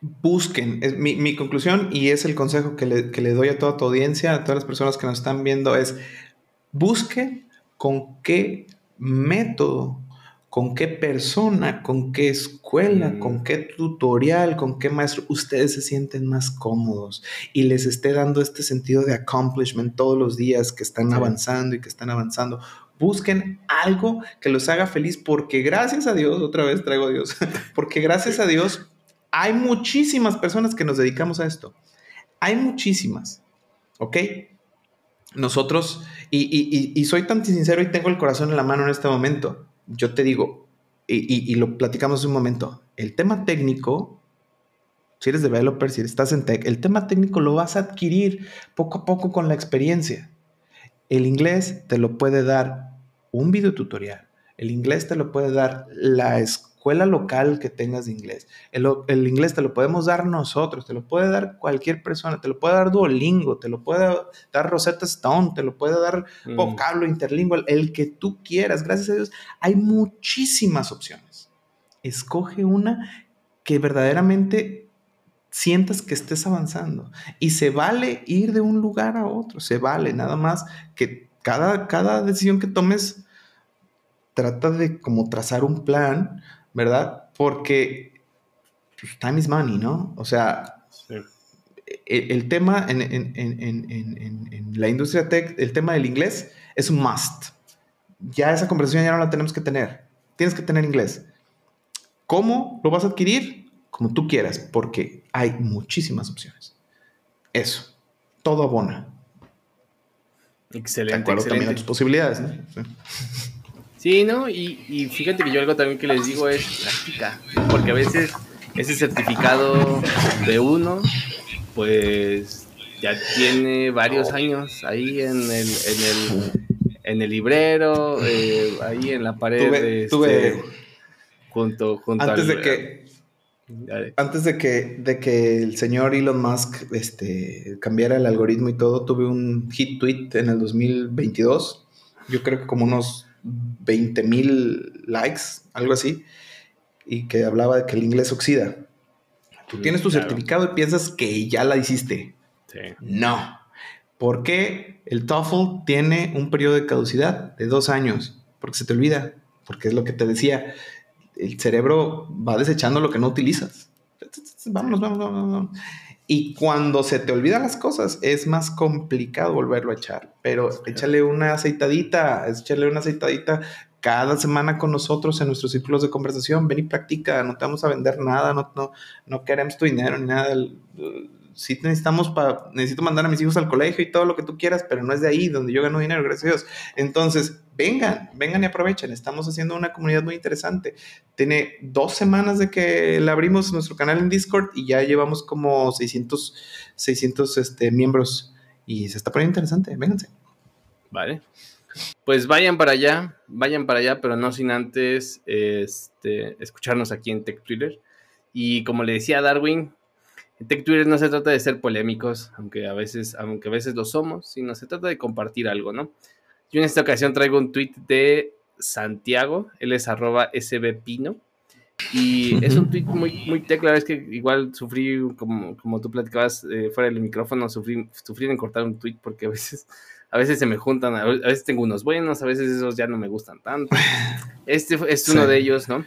Busquen, mi, mi, conclusión y es el consejo que le, que le doy a toda tu audiencia, a todas las personas que nos están viendo, es busquen con qué método con qué persona, con qué escuela, mm. con qué tutorial, con qué maestro ustedes se sienten más cómodos y les esté dando este sentido de accomplishment todos los días que están avanzando y que están avanzando. Busquen algo que los haga feliz porque gracias a Dios, otra vez traigo a Dios, porque gracias a Dios hay muchísimas personas que nos dedicamos a esto. Hay muchísimas, ¿ok? Nosotros, y, y soy tan sincero y tengo el corazón en la mano en este momento yo te digo, y, lo platicamos un momento, el tema técnico, si eres developer, si estás en tech, el tema técnico lo vas a adquirir poco a poco con la experiencia. El inglés te lo puede dar un video tutorial. El inglés te lo puede dar la escuela escuela local que tengas de inglés. El, inglés te lo podemos dar nosotros, te lo puede dar cualquier persona, te lo puede dar Duolingo, te lo puede dar Rosetta Stone, te lo puede dar mm. vocablo interlingual, el que tú quieras. Gracias a Dios, hay muchísimas opciones. Escoge una que verdaderamente sientas que estés avanzando. Y se vale ir de un lugar a otro, se vale, nada más que cada, cada decisión que tomes trata de como trazar un plan ¿verdad? Porque pues, time is money, ¿no? O sea, el, tema en, la industria tech, el tema del inglés es un must. Ya esa conversación ya no la tenemos que tener. Tienes que tener inglés. ¿Cómo lo vas a adquirir? Como tú quieras, porque hay muchísimas opciones. Eso, todo abona. Excelente. De también a tus posibilidades, ¿no? Sí, ¿no? Y, fíjate que yo algo también que les digo es práctica, porque a veces ese certificado de uno, pues ya tiene varios años ahí en el, en el, en el librero, eh, ahí en la pared. Tuve, este, junto, junto antes de que antes de que, de que el señor Elon Musk este, cambiara el algoritmo y todo, tuve un hit tweet en el 2022. Yo creo que como unos 20 mil likes, algo así, y que hablaba de que el inglés oxida. Tú tienes tu certificado y piensas que ya la hiciste. No. Porque el TOEFL tiene un periodo de caducidad de dos años? Porque se te olvida. Porque es lo que te decía. El cerebro va desechando lo que no utilizas. Vámonos, vámonos, vámonos. Y cuando se te olvidan las cosas, es más complicado volverlo a echar. Pero échale una aceitadita, échale una aceitadita cada semana con nosotros en nuestros círculos de conversación. Ven y practica, no te vamos a vender nada, no, no, no queremos tu dinero ni nada. Sí necesitamos para, necesito mandar a mis hijos al colegio y todo lo que tú quieras, pero no es de ahí donde yo gano dinero, gracias a Dios. Entonces, vengan, vengan y aprovechen. Estamos haciendo una comunidad muy interesante. Tiene dos semanas de que le abrimos nuestro canal en Discord y ya llevamos como 600, 600 este, miembros y se está poniendo interesante. Vénganse. Vale. Pues vayan para allá, vayan para allá, pero no sin antes este, escucharnos aquí en Tech Twitter. Y como le decía Darwin, en Tech Twitter no se trata de ser polémicos, aunque a veces, aunque a veces lo somos, sino se trata de compartir algo, ¿no? Yo en esta ocasión traigo un tweet de Santiago, él es arroba sbpino. Y es un tweet muy, muy tech, la verdad es que igual sufrí, como, como tú platicabas eh, fuera del micrófono, sufrí, sufrí en cortar un tweet porque a veces a veces se me juntan, a veces tengo unos buenos, a veces esos ya no me gustan tanto. Este es uno de ellos, ¿no?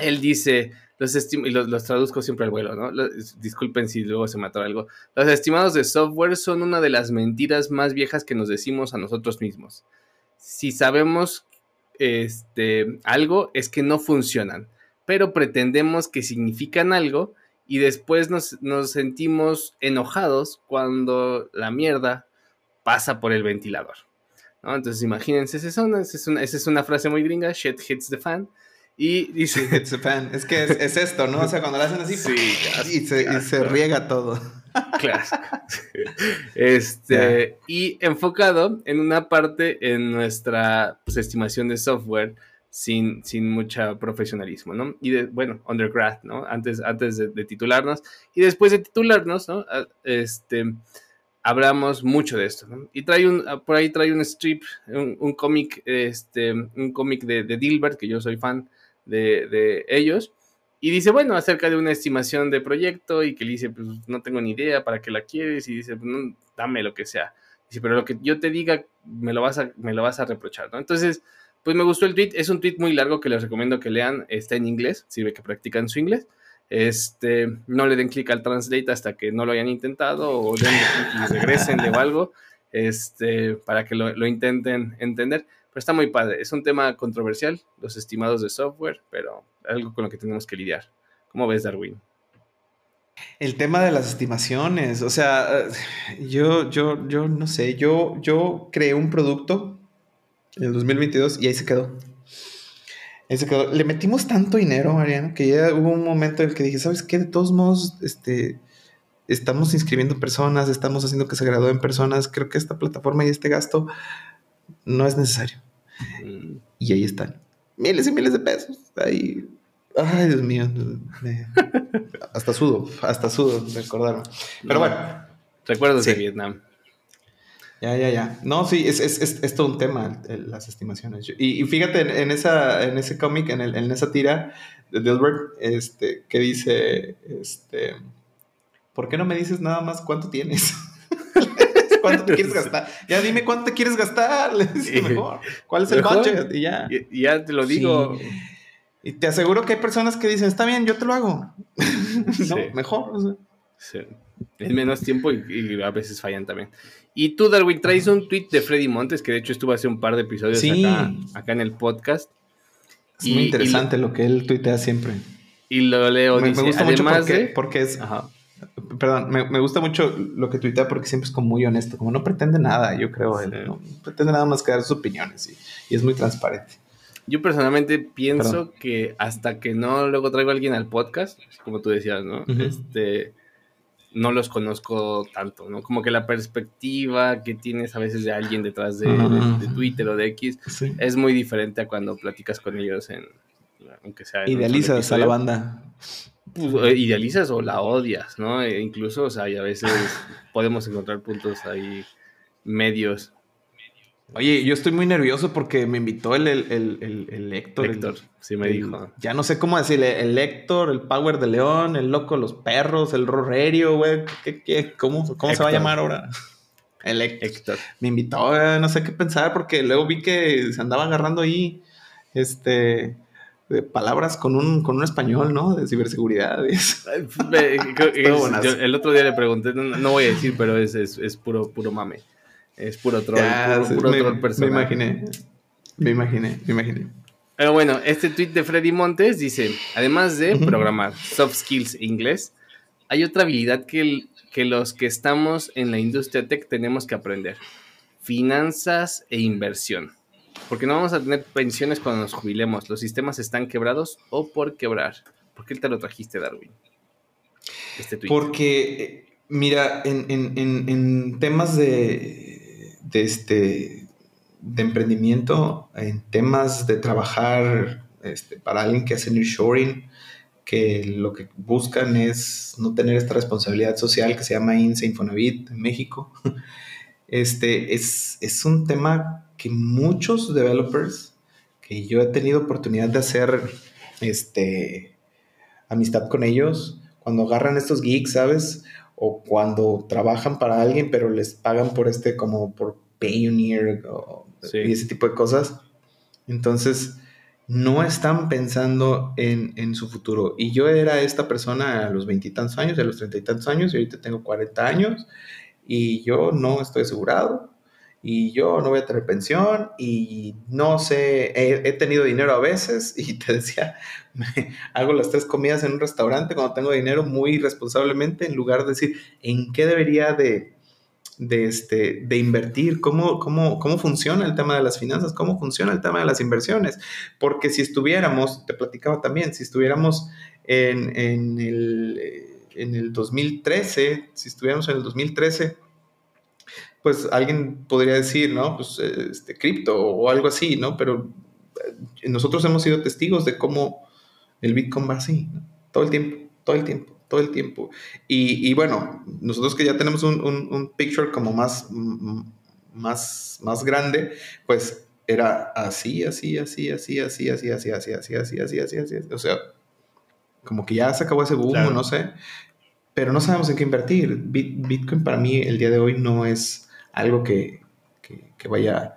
Él dice, los, y los, traduzco siempre al vuelo, ¿no? disculpen si luego se me atora algo. Los estimados de software son una de las mentiras más viejas que nos decimos a nosotros mismos. Si sabemos este, algo, es que no funcionan, pero pretendemos que significan algo y después nos, nos sentimos enojados cuando la mierda pasa por el ventilador. ¿no? Entonces imagínense, esa es, una, esa, es una, frase muy gringa, shit hits the fan. Y dice... Hits the fan. Es que es, esto, ¿no? O sea, cuando lo hacen así y, se, riega todo. Claro. Este, Y enfocado en una parte en nuestra pues, estimación de software sin, sin mucha profesionalismo, ¿no? Y de, bueno, undergrad, ¿no? Antes, antes de, de, titularnos. Y después de titularnos, ¿no? Ah, este, hablamos mucho de esto, ¿no? Y trae un, ah, por ahí trae un strip, un, cómic, este, un cómic de, Dilbert, que yo soy fan de, ellos, y dice, bueno, acerca de una estimación de proyecto, y que le dice, pues no tengo ni idea para qué la quieres, y dice, pues dame lo que sea. Dice, pero lo que yo te diga, me lo vas a, me lo vas a reprochar, ¿no? Entonces, pues me gustó el tweet, es un tweet muy largo que les recomiendo que lean, está en inglés, sirve que practican su inglés. Este, no le den clic al translate hasta que no lo hayan intentado o den y regresen de algo este, para que lo, intenten entender. Pero está muy padre. Es un tema controversial, los estimados de software, pero algo con lo que tenemos que lidiar. ¿Cómo ves, Darwin? El tema de las estimaciones, o sea, yo, yo, yo no sé, yo, yo creé un producto en el 2022 y ahí se quedó. Le metimos tanto dinero, Mariano, que ya hubo un momento en el que dije, ¿sabes qué? De todos modos, este, estamos inscribiendo personas, estamos haciendo que se gradúen personas. Creo que esta plataforma y este gasto no es necesario. Mm. Y ahí están. Miles y miles de pesos. Ahí. Ay, Dios mío. hasta sudo, hasta sudo recordarme. Pero bueno. Recuerdos de Vietnam. Ya, ya, ya. No, sí, es, es, es, todo un tema, las estimaciones. Y, fíjate en, esa, en ese cómic, en, en, esa tira de Dilbert, este, que dice, este, ¿por qué no me dices nada más cuánto tienes? ¿Cuánto te quieres gastar? Ya dime cuánto te quieres gastar. Mejor. ¿Cuál es el budget? Y ya. Y, ya te lo digo. Y te aseguro que hay personas que dicen, está bien, yo te lo hago. no, mejor. Sí. En menos tiempo y, y, a veces fallan también. Y tú, Darwin, traes un tweet de Freddy Montes, que de hecho estuvo hace un par de episodios acá, en el podcast. Es muy interesante lo, que él tuitea siempre. Y lo leo. Me, gusta mucho porque, es. Perdón, me, gusta mucho lo que tuitea porque siempre es como muy honesto, como no pretende nada, yo creo. Él, no pretende nada más que dar sus opiniones y, es muy transparente. Yo personalmente pienso que hasta que no luego traigo a alguien al podcast, como tú decías, ¿no? Este no los conozco tanto, ¿no? Como que la perspectiva que tienes a veces de alguien detrás de, Twitter o de X es muy diferente a cuando platicas con ellos en, aunque sea... Idealizas a la banda. Pues, eh, idealizas o la odias, ¿no? E incluso, o sea, y a veces podemos encontrar puntos ahí medios Oye, yo estoy muy nervioso porque me invitó el, el, el, el, Héctor. Héctor, sí me dijo. Ya no sé cómo decirle, el Héctor, el Power de León, el Loco los Perros, el Rorerio, güey. ¿Qué, qué, cómo cómo se va a llamar ahora? El Héctor. Me invitó, no sé qué pensar porque luego vi que se andaba agarrando ahí, este palabras con un, con un español, ¿no? De ciberseguridad. el otro día le pregunté, no, voy a decir, pero es, es, es puro, puro mame. Es puro troll, puro, me, personal. Me imaginé. Me imaginé, me imaginé. Pero bueno, este tweet de Freddy Montes dice, además de programar, soft skills inglés, hay otra habilidad que, que los que estamos en la industria tech tenemos que aprender. Finanzas e inversión. Porque no vamos a tener pensiones cuando nos jubilemos. Los sistemas están quebrados o por quebrar. ¿Por qué te lo trajiste, Darwin? Este tweet. Porque, mira, en, temas de, de, este, de emprendimiento, en temas de trabajar este, para alguien que hace nearshoring, que lo que buscan es no tener esta responsabilidad social que se llama INSE Infonavit en México. Este es, es un tema que muchos developers que yo he tenido oportunidad de hacer este, amistad con ellos, cuando agarran estos geeks, ¿sabes? O cuando trabajan para alguien, pero les pagan por este, como por Pioneer y ese tipo de cosas. Entonces, no están pensando en, su futuro. Y yo era esta persona a los veintitantos años, a los treinta y tantos años, y ahorita tengo cuarenta años, y yo no estoy asegurado, y yo no voy a tener pensión, y no sé, he, tenido dinero a veces, y te decía, hago las tres comidas en un restaurante cuando tengo dinero muy responsablemente, en lugar de decir, ¿en qué debería de de, este, de invertir, cómo, cómo, cómo funciona el tema de las finanzas, cómo funciona el tema de las inversiones. Porque si estuviéramos, te platicaba también, si estuviéramos en, en, el, en el 2013, si estuviéramos en el 2013, pues alguien podría decir, ¿no? Pues este, cripto o algo así, ¿no? Pero eh, nosotros hemos sido testigos de cómo el Bitcoin va así, todo el tiempo, todo el tiempo todo el tiempo. Y, bueno, nosotros que ya tenemos un, un, picture como más, más, más grande, pues era así, así, así, así, así, así, así, así, así, así, así, así, así, o sea, como que ya se acabó ese boom, no sé, pero no sabemos en qué invertir. Bitcoin para mí el día de hoy no es algo que, que, que vaya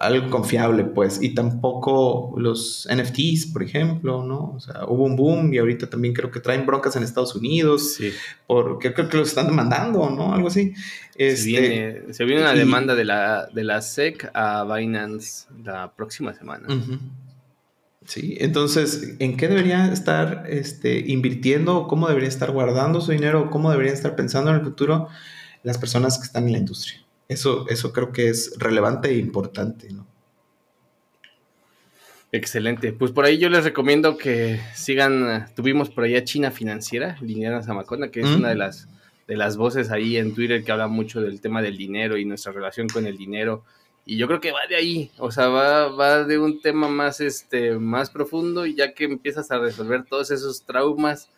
algo confiable, pues, y tampoco los NFTs, por ejemplo, ¿no? O sea, hubo un boom y ahorita también creo que traen broncas en Estados Unidos, sí. porque creo que los están demandando, ¿no? Algo así. Este, se, viene, una demanda de la, de la SEC a Binance la próxima semana. Sí, entonces, ¿en qué deberían estar este, invirtiendo? ¿Cómo deberían estar guardando su dinero? ¿Cómo deberían estar pensando en el futuro las personas que están en la industria? Eso, eso creo que es relevante e importante, ¿no? Excelente. Pues por ahí yo les recomiendo que sigan. Tuvimos por allá China Financiera, Liliana Zamacona, que es una de mm. las, de las voces ahí en Twitter que habla mucho del tema del dinero y nuestra relación con el dinero. Y yo creo que va de ahí, o sea, va, va de un tema más, este, más profundo y ya que empiezas a resolver todos esos traumas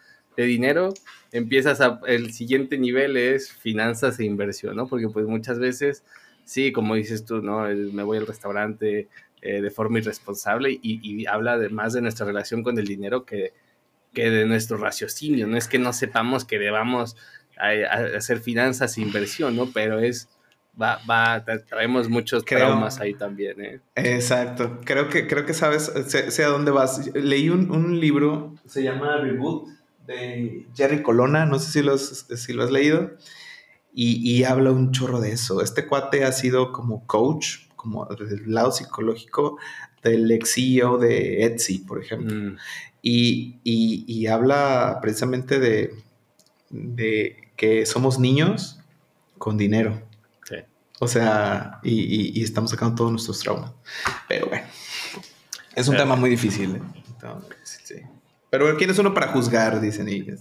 de dinero, empiezas a, el siguiente nivel es finanzas e inversión, ¿no? Porque pues muchas veces, sí, como dices tú, ¿no? me voy al restaurante eh, de forma irresponsable y, habla de más de nuestra relación con el dinero que, que de nuestro raciocinio, no es que no sepamos que debamos hacer finanzas e inversión, ¿no? Pero es... Va, va, traemos muchos traumas ahí también, ¿eh? Exacto. Creo que, creo que sabes, sé, a dónde vas. Leí un, un libro, se llama Reboot, de Jerry Colonna, no sé si lo has, si lo has leído, y, habla un chorro de eso. Este cuate ha sido como coach, como del lado psicológico del ex CEO de Etsy, por ejemplo. Mm. Y, habla precisamente de, de que somos niños con dinero. O sea, y, estamos sacando todos nuestros traumas. Pero bueno, es un tema muy difícil. ¿eh? sí. Pero ¿quién es uno para juzgar? Dicen ellos.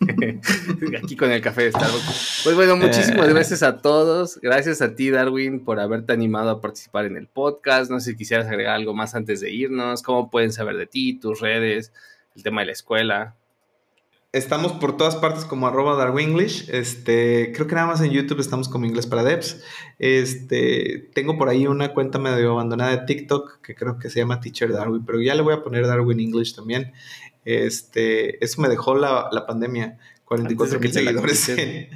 Aquí con el café de Starbucks. Pues bueno, muchísimas eh. gracias a todos. Gracias a ti, Darwin, por haberte animado a participar en el podcast. No sé si quisieras agregar algo más antes de irnos. ¿Cómo pueden saber de ti, tus redes, el tema de la escuela? Estamos por todas partes como arroba darwinglish. Este, creo que nada más en YouTube estamos como inglés para devs. Este, tengo por ahí una cuenta medio abandonada de TikTok que creo que se llama Teacher Darwin, pero ya le voy a poner Darwin English también. Este, eso me dejó la, la pandemia. 44 mil seguidores en,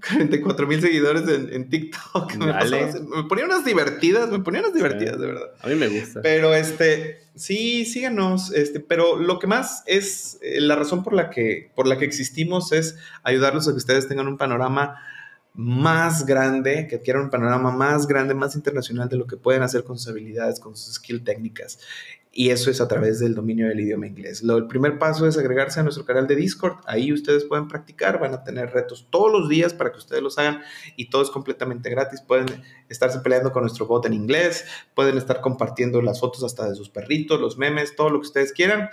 44 mil seguidores en, TikTok. Me, me, ponía unas divertidas, me ponía unas divertidas, de verdad. A mí me gusta. Pero este, sí, síganos. Este, pero lo que más es eh, la razón por la que, por la que existimos es ayudarlos a que ustedes tengan un panorama más grande, que adquieran un panorama más grande, más internacional de lo que pueden hacer con sus habilidades, con sus skill técnicas. Y eso es a través del dominio del idioma inglés. Lo, el primer paso es agregarse a nuestro canal de Discord. Ahí ustedes pueden practicar, van a tener retos todos los días para que ustedes los hagan y todo es completamente gratis. Pueden estarse peleando con nuestro bot en inglés, pueden estar compartiendo las fotos hasta de sus perritos, los memes, todo lo que ustedes quieran.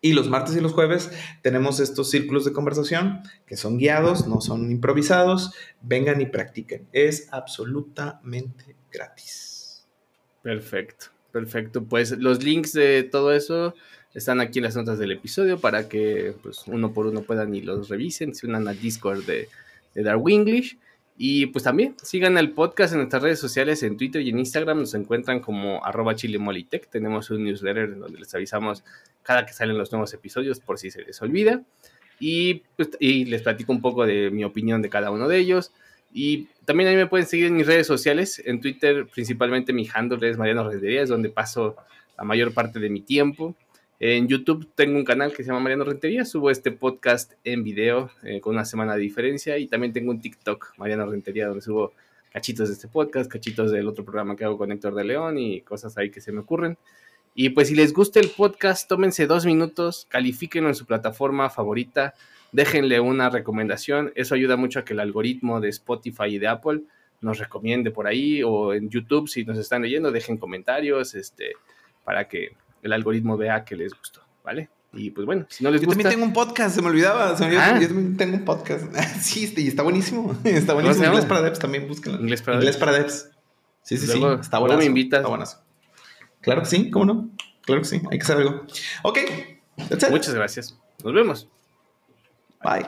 Y los martes y los jueves tenemos estos círculos de conversación que son guiados, no son improvisados. Vengan y practiquen. Es absolutamente gratis. Perfecto, perfecto. Pues los links de todo eso están aquí en las notas del episodio para que pues, uno por uno puedan y los revisen, se unan al Discord de, Darwin English. Y pues también sigan el podcast en nuestras redes sociales, en Twitter y en Instagram. Nos encuentran como arroba chilemolitech. Tenemos un newsletter donde les avisamos cada que salen los nuevos episodios por si se les olvida. Y, pues, y les platico un poco de mi opinión de cada uno de ellos. Y también ahí me pueden seguir en mis redes sociales. En Twitter principalmente mi handle es Mariano Rentería, es donde paso la mayor parte de mi tiempo. En YouTube tengo un canal que se llama Mariano Rentería, subo este podcast en video eh, con una semana de diferencia y también tengo un TikTok, Mariano Rentería, donde subo cachitos de este podcast, cachitos del otro programa que hago con Héctor de León y cosas ahí que se me ocurren. Y pues si les gusta el podcast, tómense dos minutos, califíquenlo en su plataforma favorita, déjenle una recomendación, eso ayuda mucho a que el algoritmo de Spotify y de Apple nos recomiende por ahí o en YouTube si nos están leyendo, dejen comentarios este, para que el algoritmo vea que les gustó, ¿vale? Y pues bueno, si no les yo gusta... Yo también tengo un podcast, se me olvidaba. Se me olvidaba. Ah. Yo también tengo un podcast. sí, y está buenísimo. Está buenísimo. Inglés para Devs también, búsquenlo. Inglés para Inglés para Devs. Sí, sí, luego, sí. Está bueno. me invitas. Está buenazo. Claro que sí, ¿cómo no? Claro que sí, hay que hacer algo. Ok. Muchas gracias. Nos vemos. Bye.